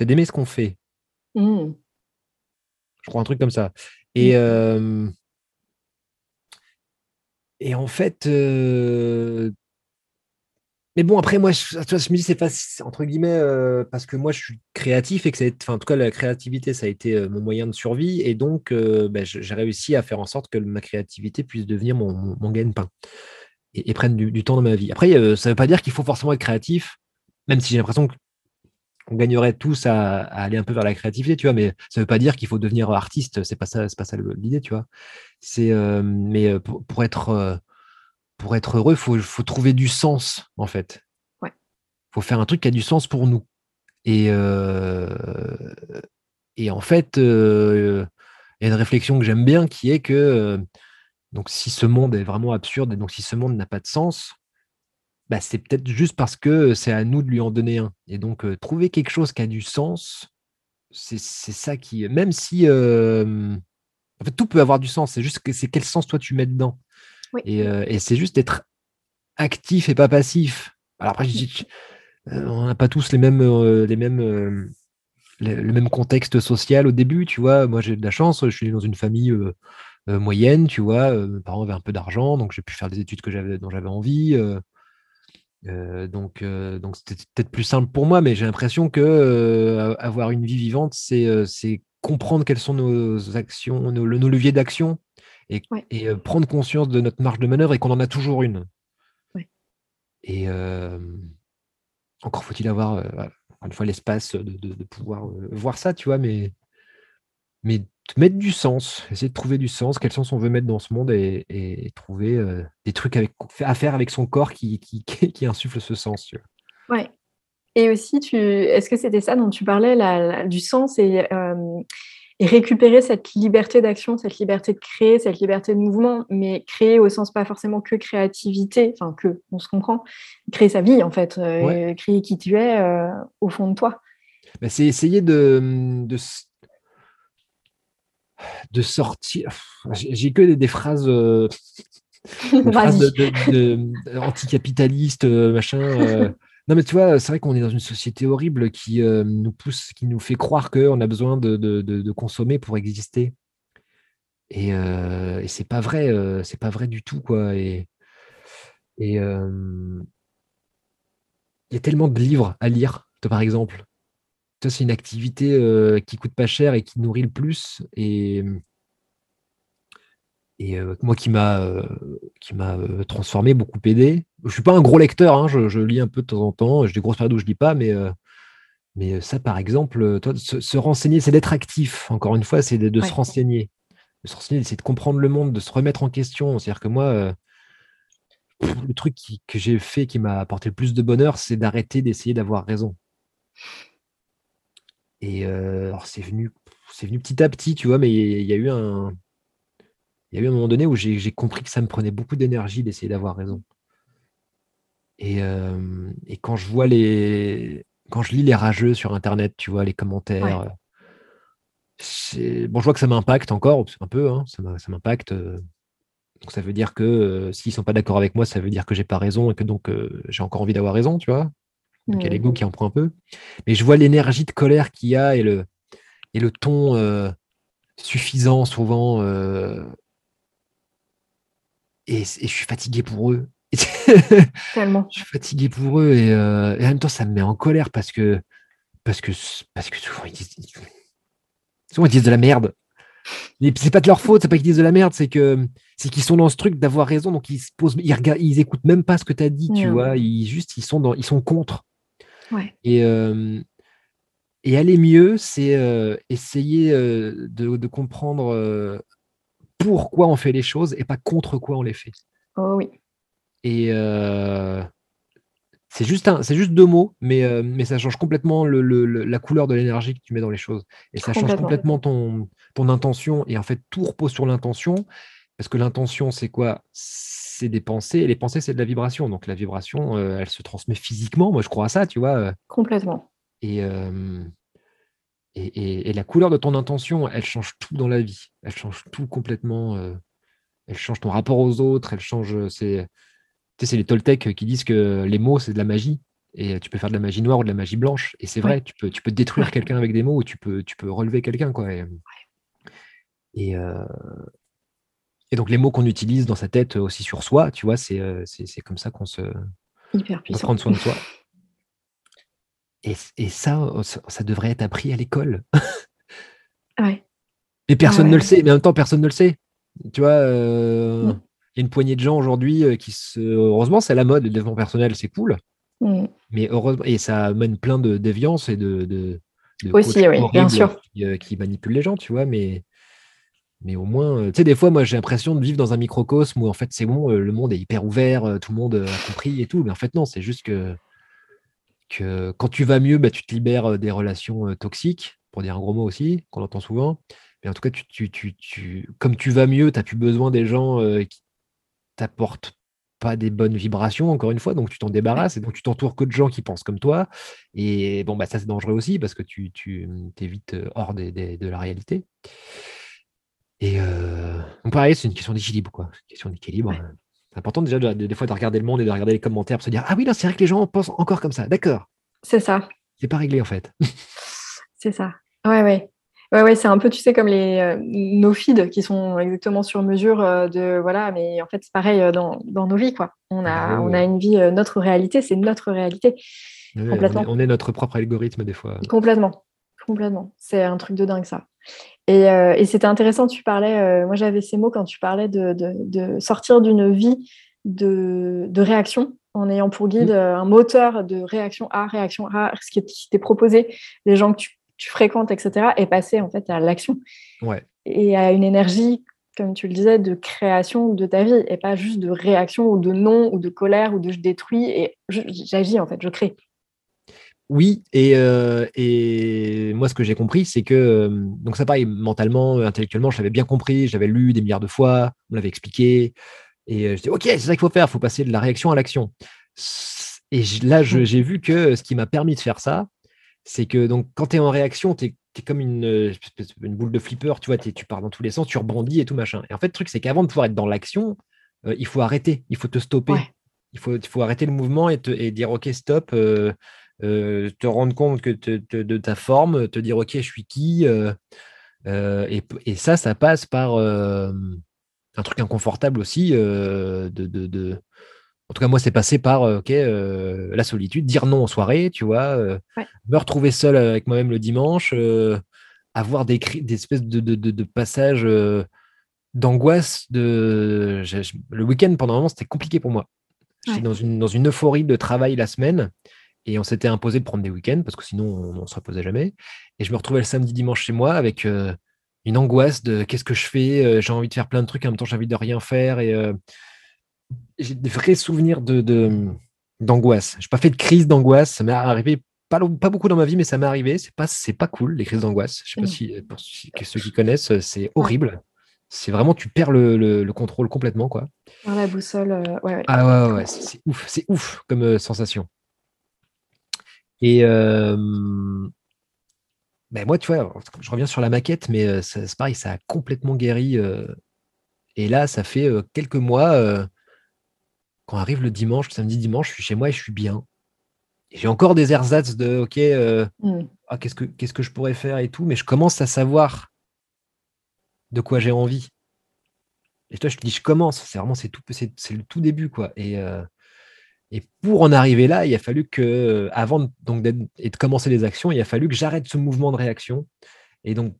c'est d'aimer ce qu'on fait. Mmh. Je crois un truc comme ça. Et mmh. et en fait, mais bon, après, moi, je, me dis, c'est pas entre guillemets, euh, parce que moi, je suis créatif et que c'est, enfin, en tout cas, la créativité, ça a été euh, mon moyen de survie. Et donc, euh, ben, j'ai réussi à faire en sorte que ma créativité puisse devenir mon, mon, gagne-pain et, prenne du, temps dans ma vie. Après, ça ne veut pas dire qu'il faut forcément être créatif, même si j'ai l'impression qu'on gagnerait tous à, aller un peu vers la créativité, tu vois, mais ça ne veut pas dire qu'il faut devenir artiste. C'est pas ça, c'est pas ça l'idée, tu vois. C'est, mais pour être pour être heureux, il faut, trouver du sens, en fait. Il faut faire un truc qui a du sens pour nous. Et, euh, et en fait, euh, il y a une réflexion que j'aime bien qui est que euh, donc si ce monde est vraiment absurde et donc si ce monde n'a pas de sens, bah, c'est peut-être juste parce que c'est à nous de lui en donner un. Et donc, trouver quelque chose qui a du sens, c'est ça qui. Même si. en fait, tout peut avoir du sens, c'est juste que c'est quel sens toi tu mets dedans. Euh, et, c'est juste d'être actif et pas passif. Alors après, je dis, euh, on n'a pas tous les mêmes, euh, les mêmes, le, même contexte social au début, tu vois. Moi, j'ai de la chance, je suis né dans une famille moyenne, tu vois. mes parents avaient un peu d'argent, donc j'ai pu faire des études que dont j'avais envie. Donc, donc c'était peut-être plus simple pour moi, mais j'ai l'impression que avoir une vie vivante, c'est, c'est comprendre quelles sont nos actions, nos, nos leviers d'action, et, et prendre conscience de notre marge de manœuvre et qu'on en a toujours une. Et encore faut-il avoir une fois l'espace de, pouvoir voir ça, tu vois, mais, mais mettre du sens, essayer de trouver du sens, quel sens on veut mettre dans ce monde et, trouver des trucs avec, à faire avec son corps qui, qui, qui insuffle ce sens. Tu vois. Ouais. Et aussi, tu, est-ce que c'était ça dont tu parlais, la, du sens et et récupérer cette liberté d'action, cette liberté de créer, cette liberté de mouvement, mais créer au sens pas forcément que créativité, enfin que, on se comprend, créer sa vie en fait, euh, créer qui tu es euh, au fond de toi. Bah, c'est essayer de, de, sortir. J'ai que des, phrases. Euh, des phrases de, anticapitalistes, machin. Non, mais tu vois, c'est vrai qu'on est dans une société horrible qui euh, nous pousse, qui nous fait croire qu'on a besoin de, consommer pour exister. Et, euh, et c'est pas vrai, euh, c'est pas vrai du tout, quoi. Et il y a tellement de livres à lire, par exemple. C'est une activité qui coûte pas cher et qui nourrit le plus. Et et euh, moi qui m'a euh, qui m'a euh, transformé, beaucoup aidé. Je suis pas un gros lecteur, hein, je, lis un peu de temps en temps. J'ai des grosses périodes où je lis pas, mais mais ça, par exemple, toi, se, renseigner, c'est d'être actif. Encore une fois, c'est de, se renseigner, de se renseigner, c'est de comprendre le monde, de se remettre en question. C'est-à-dire que moi, le truc que j'ai fait qui m'a apporté le plus de bonheur, c'est d'arrêter d'essayer d'avoir raison. Et alors c'est venu, c'est venu petit à petit, tu vois, mais il y, a eu un, il y a eu un moment donné où j'ai compris que ça me prenait beaucoup d'énergie d'essayer d'avoir raison. Euh, et, quand je vois les. Quand je lis les rageux sur Internet, tu vois, les commentaires. Bon, je vois que ça m'impacte encore un peu, hein, ça m'impacte. Euh. donc ça veut dire que euh, s'ils ne sont pas d'accord avec moi, ça veut dire que j'ai pas raison et que donc j'ai encore envie d'avoir raison, tu vois. Donc il y a l'ego qui en prend un peu. Mais je vois l'énergie de colère qu'il y a et le, et le ton suffisant souvent et, je suis fatigué pour eux. Tellement. je suis fatigué pour eux euh, et, en même temps ça me met en colère parce que parce que parce que souvent ils disent, souvent ils disent de la merde. C'est pas de leur faute, c'est pas qu'ils disent de la merde, c'est que c'est qu'ils sont dans ce truc d'avoir raison, donc ils se posent, ils regardent, ils écoutent même pas ce que tu as dit, tu vois, ils juste ils sont dans, ils sont contre. Ouais. Et euh, et aller mieux, c'est euh, essayer de, de, comprendre pourquoi on fait les choses et pas contre quoi on les fait. Oh oui. Et c'est juste, un, juste deux mots, mais, mais ça change complètement le, la couleur de l'énergie que tu mets dans les choses. Et ça change complètement ton, ton intention. Et en fait, tout repose sur l'intention. Parce que l'intention, c'est quoi? C'est des pensées. Et les pensées, c'est de la vibration. Donc la vibration, euh, elle se transmet physiquement. Moi, je crois à ça, tu vois. Complètement. Et, et, la couleur de ton intention, elle change tout dans la vie. Elle change tout complètement. Euh, elle change ton rapport aux autres. Elle change. Euh, c'est, c'est les Toltecs qui disent que les mots, c'est de la magie. Et tu peux faire de la magie noire ou de la magie blanche. Et c'est vrai, tu peux, tu peux détruire quelqu'un avec des mots ou tu peux, tu peux relever quelqu'un. Quoi. Et, euh, et, donc, les mots qu'on utilise dans sa tête aussi sur soi, tu vois, c'est, c'est, comme ça qu'on se. Hyper puissant. Prendre soin de soi. Et, ça, ça, devrait être appris à l'école. ouais. Et personne ne le sait, mais en même temps, personne ne le sait. Tu vois, euh, mm. il y a une poignée de gens aujourd'hui euh, qui se. Heureusement, c'est la mode, le développement personnel, c'est cool. Mm. Mais heureusement, et ça amène plein de déviances et de. de, Aussi, oui, bien sûr. Euh, qui, manipulent les gens, tu vois, mais. Mais au moins, tu sais, des fois, moi, j'ai l'impression de vivre dans un microcosme où, en fait, c'est bon, le monde est hyper ouvert, tout le monde a compris et tout. Mais en fait, non, c'est juste que quand tu vas mieux, bah, tu te libères des relations toxiques, pour dire un gros mot aussi, qu'on entend souvent. Mais en tout cas, tu, comme tu vas mieux, tu n'as plus besoin des gens qui t'apportent pas des bonnes vibrations, encore une fois, donc tu t'en débarrasses et donc tu t'entoures que de gens qui pensent comme toi. Et bon, bah, ça c'est dangereux aussi parce que tu, tu es vite hors de la réalité. Et pareil, c'est une question d'équilibre, quoi. Une question d'équilibre. C'est important déjà des fois de regarder le monde et de regarder les commentaires pour se dire Ah oui, là, c'est vrai que les gens pensent encore comme ça. D'accord. C'est ça. C'est pas réglé en fait. C'est ça. Ouais, ouais. Ouais, ouais, c'est un peu, tu sais, comme les, euh, nos feeds qui sont exactement sur mesure euh, de, voilà, mais en fait, c'est pareil euh, dans, dans, nos vies, quoi. On a, ah on a une vie, notre réalité, c'est notre réalité. complètement. On est, notre propre algorithme, des fois. Complètement. Complètement. C'est un truc de dingue, ça. Et, et c'était intéressant, tu parlais, moi j'avais ces mots quand tu parlais de, de, de sortir d'une vie de, de, réaction en ayant pour guide mmh. un moteur de réaction A, réaction A, ce qui t'est proposé, les gens que tu tu fréquentes, etc., et passer en fait à l'action. Ouais. Et à une énergie, comme tu le disais, de création de ta vie, et pas juste de réaction ou de non, ou de colère, ou de je détruis, et j'agis en fait, je crée. Oui, et, euh, et moi, ce que j'ai compris, c'est que, euh, donc ça pareil, mentalement, intellectuellement, j'avais bien compris, j'avais lu des milliards de fois, on l'avait expliqué, et euh, je dis, OK, c'est ça qu'il faut faire, il faut passer de la réaction à l'action. Et là, mmh. j'ai vu que ce qui m'a permis de faire ça, c'est que donc quand tu es en réaction, tu es, comme une, une, boule de flipper, tu vois, tu pars dans tous les sens, tu rebondis et tout machin. Et en fait, le truc, c'est qu'avant de pouvoir être dans l'action, euh, il faut arrêter, il faut te stopper. Il, faut, il faut arrêter le mouvement et, te, et dire OK, stop, euh, euh, te rendre compte que de ta forme, te dire OK, je suis qui. Et, et, ça, ça passe par un truc inconfortable aussi de, de en tout cas, moi, c'est passé par euh, euh, la solitude, dire non en soirée, tu vois, euh, me retrouver seul avec moi-même le dimanche, avoir des, des espèces de, passages d'angoisse. De... Le week-end, pendant un moment, c'était compliqué pour moi. J'étais dans, une, dans une euphorie de travail la semaine et on s'était imposé de prendre des week-ends parce que sinon, on ne se reposait jamais. Et je me retrouvais le samedi, dimanche chez moi avec une angoisse de qu'est-ce que je fais J'ai envie de faire plein de trucs, en même temps, j'ai envie de rien faire. Et j'ai des vrais souvenirs de, d'angoisse. Je n'ai pas fait de crise d'angoisse. Ça m'est arrivé pas, pas beaucoup dans ma vie, mais ça m'est arrivé. C'est pas, c'est pas cool, les crises d'angoisse. Je sais pas si, pour ceux qui connaissent, c'est horrible. C'est vraiment, tu perds le, contrôle complètement, quoi. la boussole, euh, ouais, Ah ouais, ouais, c'est, ouf, c'est ouf comme euh, sensation. Et euh, ben moi, tu vois, je reviens sur la maquette, mais c'est pareil, ça a complètement guéri. et là, ça fait quelques mois quand arrive le dimanche, le samedi dimanche, je suis chez moi et je suis bien. J'ai encore des ersatz de OK, euh, mm. ah, qu'est-ce, que, qu'est-ce que je pourrais faire et tout, mais je commence à savoir de quoi j'ai envie. Et toi, je te dis, je commence. C'est vraiment c'est tout, c'est, le tout début, quoi. Et, euh, et pour en arriver là, il a fallu que, avant donc, de commencer les actions, il a fallu que j'arrête ce mouvement de réaction. Et donc,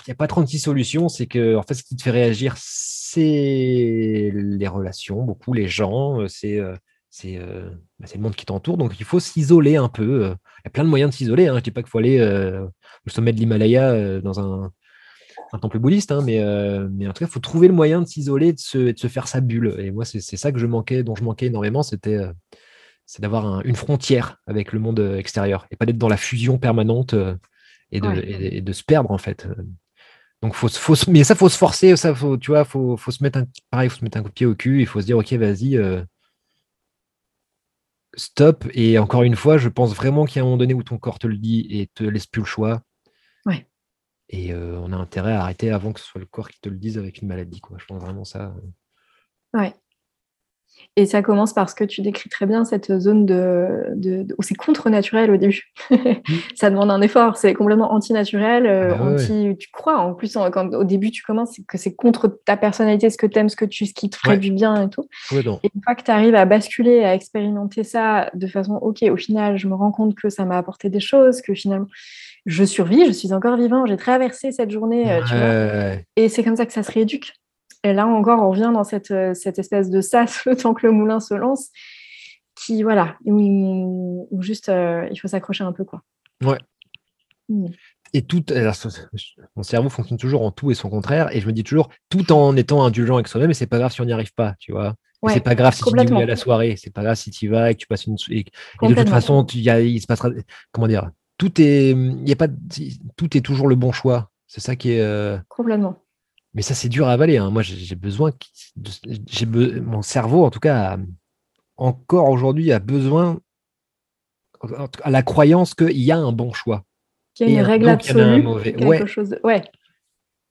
il n'y a pas 36 solutions. C'est que, en fait, ce qui te fait réagir, c'est les relations, beaucoup les gens, euh, c'est euh, euh, bah, c'est le monde qui t'entoure. Donc il faut s'isoler un peu. Il y a plein de moyens de s'isoler. Hein. Je ne dis pas qu'il faut aller au sommet de l'Himalaya dans un, temple bouddhiste, hein, mais, mais en tout cas, il faut trouver le moyen de s'isoler, de se, de se faire sa bulle. Et moi, c'est ça que je manquais, dont je manquais énormément, c'était c'est d'avoir une frontière avec le monde extérieur et pas d'être dans la fusion permanente et de, et de, se perdre en fait. Donc, faut, faut, mais ça, faut se forcer, ça, faut, tu vois, faut, faut se mettre un, pareil, faut se mettre un coup de pied au cul, il faut se dire, ok, vas-y, euh, stop. Et encore une fois, je pense vraiment qu'il y a un moment donné où ton corps te le dit et te laisse plus le choix. Ouais. Et euh, on a intérêt à arrêter avant que ce soit le corps qui te le dise avec une maladie, quoi. Je pense vraiment ça. Ouais. Et ça commence parce que tu décris très bien cette zone de, où c'est contre-naturel au début. Mm. ça demande un effort, c'est complètement anti-naturel. Euh, ah anti, Tu crois en plus, quand au début tu commences, c'est que c'est contre ta personnalité, ce que tu aimes, ce, que tu, ce qui te ferait du bien et tout. et une fois que tu arrives à basculer, à expérimenter ça de façon, ok, au final, je me rends compte que ça m'a apporté des choses, que finalement, je survis, je suis encore vivant, j'ai traversé cette journée, euh, tu vois. Et c'est comme ça que ça se rééduque. Et là encore, on revient dans cette, euh, cette espèce de sas le temps que le moulin se lance, qui, voilà, où, juste euh, il faut s'accrocher un peu. Quoi. Ouais. Hmm. Et tout, mon cerveau fonctionne toujours en tout et son contraire, et je me dis toujours, tout en étant indulgent avec soi-même, et c'est pas grave si on n'y arrive pas, tu vois. Ouais, c'est pas grave si tu dis à la soirée, c'est pas grave si tu y vas et que tu passes une. Et, de toute façon, tu, y a, il se passera. Comment dire Tout est, y a pas, tout est toujours le bon choix. C'est ça qui est. Euh, Complètement. Mais ça, c'est dur à avaler. Hein. Moi, j'ai besoin. j'ai mon cerveau, en tout cas, encore aujourd'hui, a besoin. à la croyance qu'il y a un bon choix. Qu'il y a une règle absolue. Quelque chose ouais.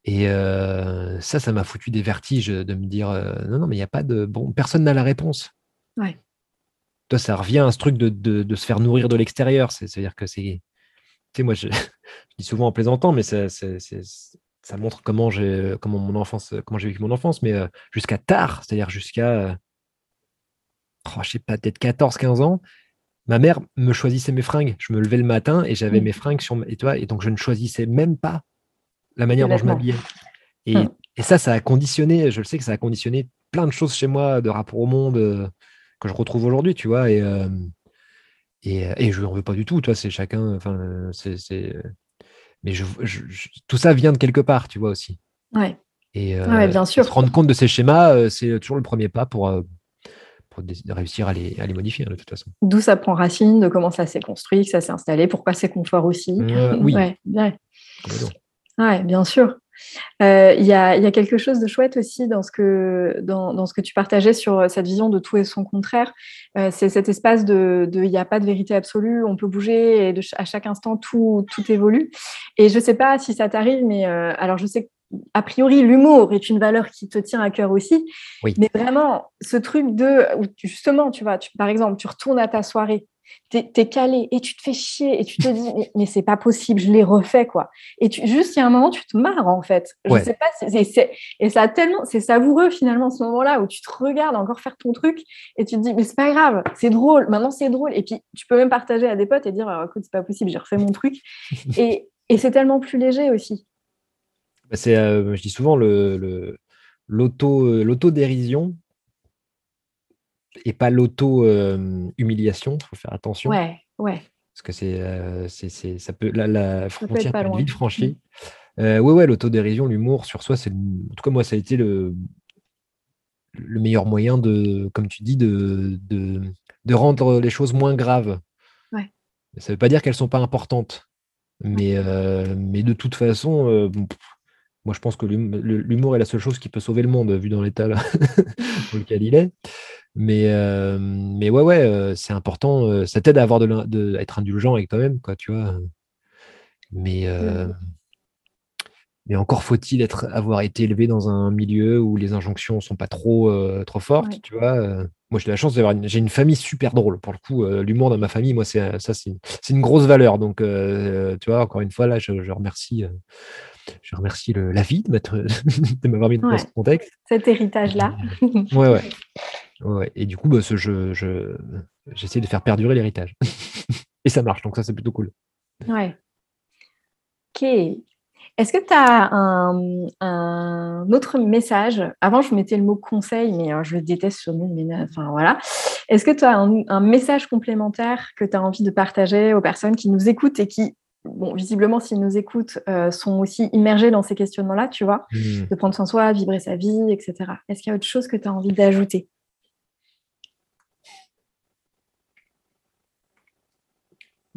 Et euh, ça, ça m'a foutu des vertiges de me dire euh, non, non, mais il n'y a pas de. Bon, personne n'a la réponse. Ouais. Toi, ça revient à ce truc de, de, se faire nourrir de l'extérieur. C'est-à-dire que c'est sais, moi, je, dis souvent en plaisantant, mais ça, ça montre comment j'ai comment mon enfance, comment j'ai vécu mon enfance, mais jusqu'à tard, c'est-à-dire jusqu'à, oh, je sais pas, peut-être 14-15 ans, ma mère me choisissait mes fringues. Je me levais le matin et j'avais mmh. mes fringues sur et, toi, et donc je ne choisissais même pas la manière dont je m'habillais. Et, mmh. et, ça, ça a conditionné, je le sais que ça a conditionné plein de choses chez moi de rapport au monde euh, que je retrouve aujourd'hui, tu vois. Et, euh, et, et, je n'en veux pas du tout, toi, c'est chacun, enfin, c'est. Mais je, tout ça vient de quelque part, tu vois aussi. Ouais. Et euh, bien sûr. se rendre compte de ces schémas, c'est toujours le premier pas pour, de réussir à les, modifier hein, de toute façon. D'où ça prend racine, de comment ça s'est construit, que ça s'est installé, pourquoi c'est confort aussi. Euh, oui. Ouais, bien sûr. Euh, il y, a, quelque chose de chouette aussi dans ce que, dans, ce que tu partageais sur cette vision de tout et son contraire. Euh, c'est cet espace de il n'y a pas de vérité absolue, on peut bouger et à chaque instant tout, tout évolue. Et je ne sais pas si ça t'arrive, mais alors je sais que a priori, l'humour est une valeur qui te tient à cœur aussi. Mais vraiment, ce truc de, justement, tu vois, par exemple, tu retournes à ta soirée, tu es, calé et tu te fais chier et tu te dis, mais, c'est pas possible, je l'ai refait, quoi. Et tu, juste, il y a un moment, tu te marres, en fait. Je sais pas, et ça tellement, c'est savoureux, finalement, ce moment-là où tu te regardes encore faire ton truc et tu te dis, mais c'est pas grave, c'est drôle, maintenant c'est drôle. Et puis, tu peux même partager à des potes et dire, écoute, c'est pas possible, j'ai refait mon truc. et, et c'est tellement plus léger aussi. Bah, c'est, euh, je dis souvent, le, l'auto, euh, l'autodérision et pas l'auto-humiliation. Il faut faire attention. Ouais, ouais. Parce que c'est, euh, c'est, ça peut, la, la frontière peut être vite franchie. Mm. ouais, ouais, l'autodérision, l'humour sur soi, c'est, en tout cas, moi, ça a été le, le meilleur moyen de, comme tu dis, de, de, de rendre les choses moins graves. Ouais. Ça ne veut pas dire qu'elles ne sont pas importantes. Mais, mais de toute façon, moi, je pense que l'humour est la seule chose qui peut sauver le monde, vu dans l'état dans lequel il est. Mais, euh, mais ouais, ouais, euh, c'est important. Euh, ça t'aide à avoir de, être indulgent avec toi-même, quoi, tu vois. Mais, mais encore faut-il être, avoir été élevé dans un milieu où les injonctions sont pas trop, trop fortes, tu vois. Moi, j'ai la chance d'avoir une, j'ai une famille super drôle. Pour le coup, l'humour dans ma famille, moi, c'est ça, c'est une, grosse valeur. Donc, tu vois, encore une fois, là, je, je remercie je remercie la vie de m'avoir mis dans ce contexte. Cet héritage-là. ouais, ouais, ouais. Et du coup, bah, ce, je, j'essaie de faire perdurer l'héritage. Et ça marche, donc ça, c'est plutôt cool. Ouais. Ok. Est-ce que tu as un, autre message? Avant, je mettais le mot conseil, mais je déteste ce mot. Mais, enfin, voilà. Est-ce que tu as un, un, message complémentaire que tu as envie de partager aux personnes qui nous écoutent et qui bon, visiblement, s'ils nous écoutent, euh, sont aussi immergés dans ces questionnements-là, tu vois, mmh. de prendre soin de soi, vibrer sa vie, etc. Est-ce qu'il y a autre chose que tu as envie d'ajouter?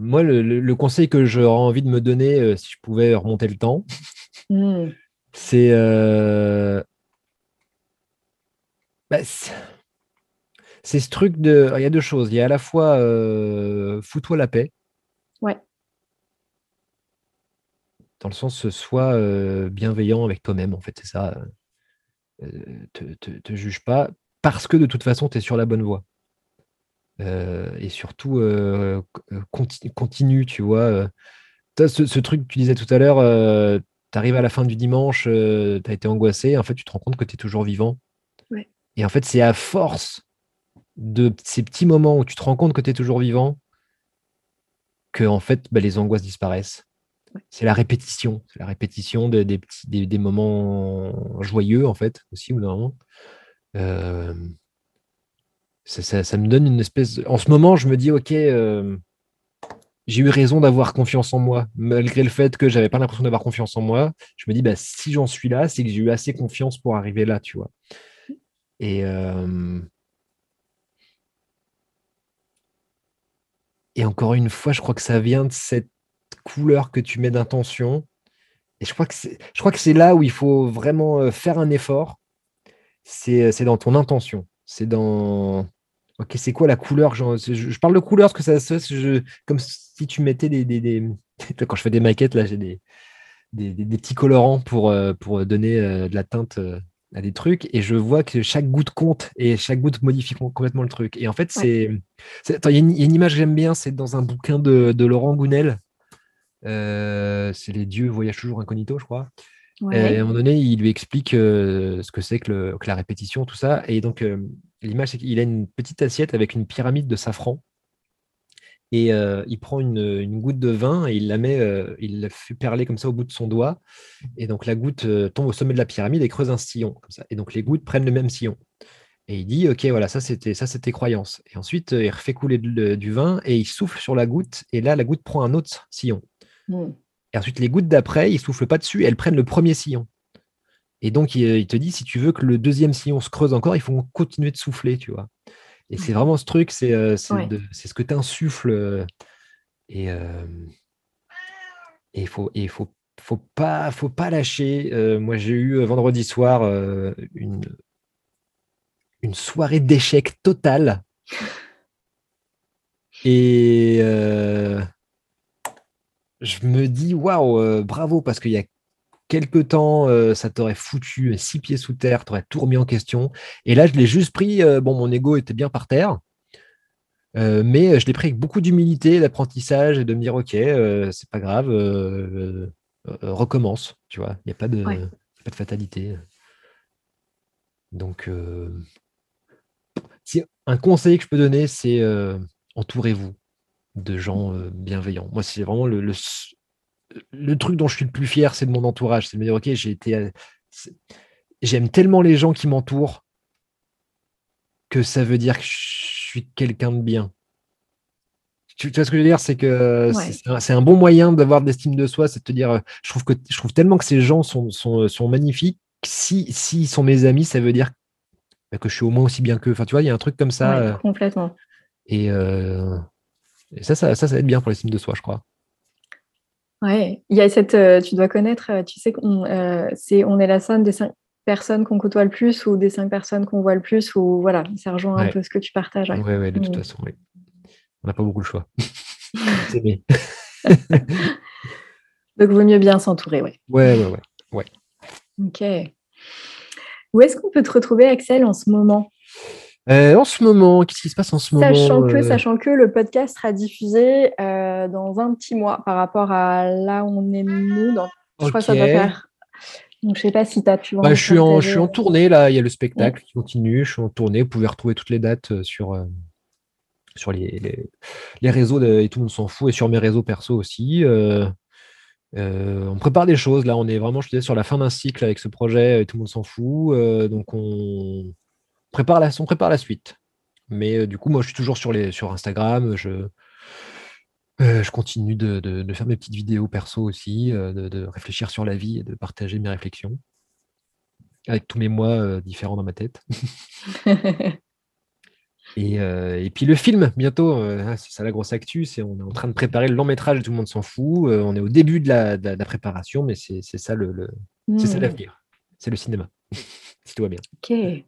Moi, le, conseil que j'aurais envie de me donner, euh, si je pouvais remonter le temps, mmh. euh, bah, c'est. c'est ce truc de. Il y a deux choses. Il y a à la fois fous-toi la paix. Ouais dans le sens soit euh, bienveillant avec toi-même, en fait, c'est ça. Euh, te, te, juge pas, parce que de toute façon, tu es sur la bonne voie. Euh, et surtout, continue, tu vois. Ce, ce, truc que tu disais tout à l'heure, tu arrives à la fin du dimanche, tu as été angoissé, en fait, tu te rends compte que tu es toujours vivant. Et en fait, c'est à force de ces petits moments où tu te rends compte que tu es toujours vivant que en fait, bah, les angoisses disparaissent. C'est la répétition, c'est la répétition des, des, moments joyeux, en fait, aussi, ou d'un euh, ça, me donne une espèce. En ce moment, je me dis, OK, euh, j'ai eu raison d'avoir confiance en moi, malgré le fait que j'avais pas l'impression d'avoir confiance en moi. Je me dis, bah, si j'en suis là, c'est que j'ai eu assez confiance pour arriver là, tu vois. Et. Euh, et encore une fois, je crois que ça vient de cette couleur que tu mets d'intention. Et je crois que c'est, je crois que c'est là où il faut vraiment euh, faire un effort. C'est, c'est dans ton intention. C'est dans. Ok, c'est quoi la couleur je, parle de couleur parce que ça, je, comme si tu mettais des, des, Quand je fais des maquettes, là, j'ai des, des, petits colorants pour, euh, pour donner de la teinte à des trucs et je vois que chaque goutte compte et chaque goutte modifie complètement le truc. Et en fait, c'est. Il y, a une image que j'aime bien, c'est dans un bouquin de, de Laurent Gounel c'est les dieux voyagent toujours incognito, je crois. Et à un moment donné, il lui explique ce que c'est que, la répétition, tout ça. Et donc, l'image, c'est qu'il a une petite assiette avec une pyramide de safran. Et il prend une, goutte de vin et il la met, il la fait perler comme ça au bout de son doigt. Et donc la goutte tombe au sommet de la pyramide et creuse un sillon. Comme ça. Et donc les gouttes prennent le même sillon. Et il dit, OK, voilà, ça c'était ça c'était croyance. Et ensuite, il refait couler du vin et il souffle sur la goutte. Et là, la goutte prend un autre sillon. Mmh. Et ensuite, les gouttes d'après, il souffle pas dessus, elles prennent le premier sillon. Et donc, il, te dit, si tu veux que le deuxième sillon se creuse encore, il faut continuer de souffler, tu vois. Et c'est vraiment ce truc, c'est euh, ce que tu insuffles. Euh, et euh, il faut, et faut, faut, pas, faut pas lâcher. moi, j'ai eu vendredi soir une, une soirée d'échec total. Et je me dis, waouh, bravo, parce qu'il y a quelque temps, euh, ça t'aurait foutu six pieds sous terre, t'aurais tout remis en question. Et là, je l'ai juste pris. Euh, bon, mon ego était bien par terre. Euh, mais je l'ai pris avec beaucoup d'humilité, d'apprentissage et de me dire ok, c'est pas grave, recommence, tu vois, il n'y a pas de, pas de fatalité. Donc, si un conseil que je peux donner, c'est entourez-vous de gens bienveillants. Moi, c'est vraiment le, le truc dont je suis le plus fier, c'est de mon entourage. C'est de me dire, OK, j'ai été. J'aime tellement les gens qui m'entourent que ça veut dire que je suis quelqu'un de bien. Tu, vois ce que je veux dire? C'est que c'est un, bon moyen d'avoir de l'estime de soi, c'est de te dire, je trouve, que, je trouve tellement que ces gens sont, sont, magnifiques. S'ils si, sont mes amis, ça veut dire que je suis au moins aussi bien qu'eux. Enfin, tu vois, il y a un truc comme ça. Euh, complètement. Euh, et, ça, ça, ça, ça va être bien pour l'estime de soi, je crois. Ouais, il y a cette, euh, tu dois connaître, euh, tu sais qu'on euh, c'est, on est la somme des cinq personnes qu'on côtoie le plus ou des cinq personnes qu'on voit le plus ou voilà, ça rejoint un peu ce que tu partages. Oui, ouais, de toute mm. façon, oui. On n'a pas beaucoup le choix. Donc, il vaut mieux bien s'entourer, oui. Ouais, ouais, ouais, ouais. Ok. Où est-ce qu'on peut te retrouver, Axel, en ce moment? Euh, en ce moment, qu'est-ce qui se passe en ce moment sachant que, euh? sachant que le podcast sera diffusé euh, dans un petit mois par rapport à là où on est nous. Je crois que ça va faire. Donc, je sais pas si tu as pu. Bah, je, suis en, je suis en tournée là, il y a le spectacle qui continue. Je suis en tournée. Vous pouvez retrouver toutes les dates sur, sur les, les, réseaux et tout le monde s'en fout et sur mes réseaux perso aussi. on prépare des choses là, on est vraiment, je disais, sur la fin d'un cycle avec ce projet et tout le monde s'en fout. donc on, prépare la, on prépare la suite. Mais euh, du coup, moi, je suis toujours sur, les, sur Instagram. Je, euh, je continue de, faire mes petites vidéos perso aussi, euh, de, réfléchir sur la vie et de partager mes réflexions avec tous mes mois différents dans ma tête. et, puis le film, bientôt, ah, c'est ça la grosse actu, c'est on est en train de préparer le long métrage et tout le monde s'en fout. on est au début de la, préparation, mais c'est ça le, c'est ça hmm. l'avenir. C'est le cinéma, si tout va bien. Ok.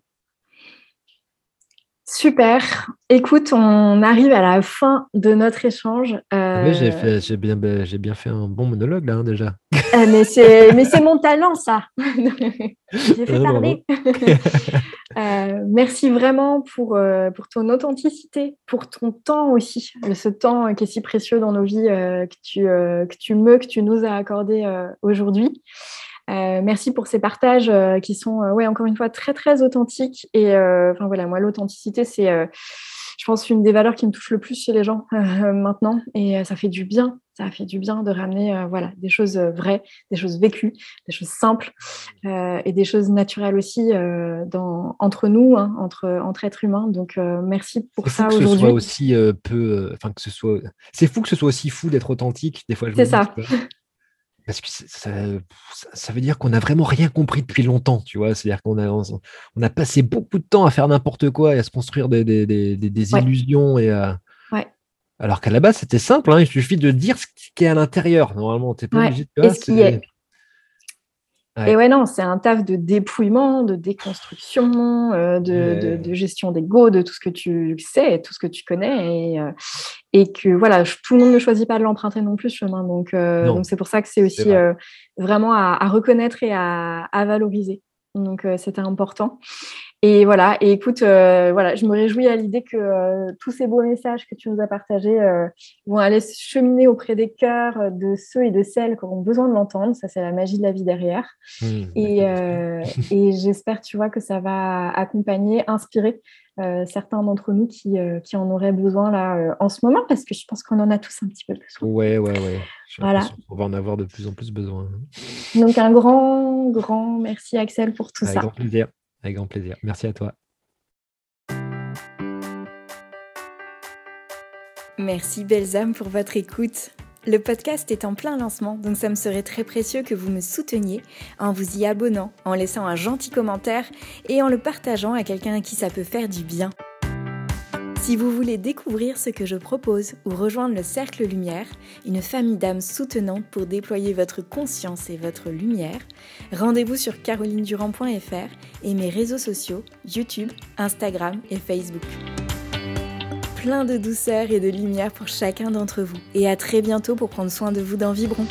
Super. Écoute, on arrive à la fin de notre échange. Ah j'ai, euh, j'ai, bien, ben, j'ai bien fait un bon monologue là hein, déjà. Euh, mais, c'est, mais c'est mon talent ça. j'ai fait parler. Euh, merci vraiment pour, pour ton authenticité, pour ton temps aussi, ce temps qui est si précieux dans nos vies que, tu, que tu me, que tu nous as accordé aujourd'hui. Euh, merci pour ces partages euh, qui sont, euh, ouais, encore une fois, très, très authentiques. Et enfin, voilà, moi, l'authenticité, c'est, je pense, une des valeurs qui me touche le plus chez les gens maintenant. Et ça fait du bien. Ça fait du bien de ramener voilà, des choses vraies, des choses vécues, des choses simples et des choses naturelles aussi dans, entre nous, hein, entre, entre êtres humains. Donc, merci pour ça aujourd'hui. Que ce soit aussi peu. Enfin, que ce soit. C'est fou que ce soit aussi fou d'être authentique. Des fois, je C'est ça. Parce que ça, ça, veut dire qu'on n'a vraiment rien compris depuis longtemps, tu vois? C'est-à-dire qu'on a, on a passé beaucoup de temps à faire n'importe quoi et à se construire des, des, des, des illusions. Et ouais. Alors qu'à la base, c'était simple, hein, il suffit de dire ce qui est à l'intérieur. Normalement, tu n'es pas obligé de. Et ce qui est. Et ouais, non, c'est un taf de dépouillement, de déconstruction, euh, de, de, gestion d'ego, de tout ce que tu sais, tout ce que tu connais. Et, euh, et que voilà, tout le monde ne choisit pas de l'emprunter non plus, ce chemin. Donc, euh, donc c'est pour ça que c'est aussi vraiment à, reconnaître et à, à valoriser. Donc, c'était important. Et voilà, et écoute, euh, voilà, je me réjouis à l'idée que euh, tous ces beaux messages que tu nous as partagés euh, vont aller cheminer auprès des cœurs de ceux et de celles qui auront besoin de l'entendre. Ça, c'est la magie de la vie derrière. Mmh, et, et j'espère, tu vois, que ça va accompagner, inspirer certains d'entre nous qui, qui, en auraient besoin là en ce moment, parce que je pense qu'on en a tous un petit peu besoin. Ouais, ouais, ouais. Voilà. On va en avoir de plus en plus besoin. Donc un grand, grand merci Axel pour tout ça. Avec grand plaisir. Avec grand plaisir. Merci à toi. Merci belles âmes pour votre écoute. Le podcast est en plein lancement, donc ça me serait très précieux que vous me souteniez en vous y abonnant, en laissant un gentil commentaire et en le partageant à quelqu'un à qui ça peut faire du bien. Si vous voulez découvrir ce que je propose ou rejoindre le Cercle Lumière, une famille d'âmes soutenantes pour déployer votre conscience et votre lumière, rendez-vous sur carolinedurand.fr et mes réseaux sociaux YouTube, Instagram et Facebook. Plein de douceur et de lumière pour chacun d'entre vous et à très bientôt pour prendre soin de vous dans Vibron.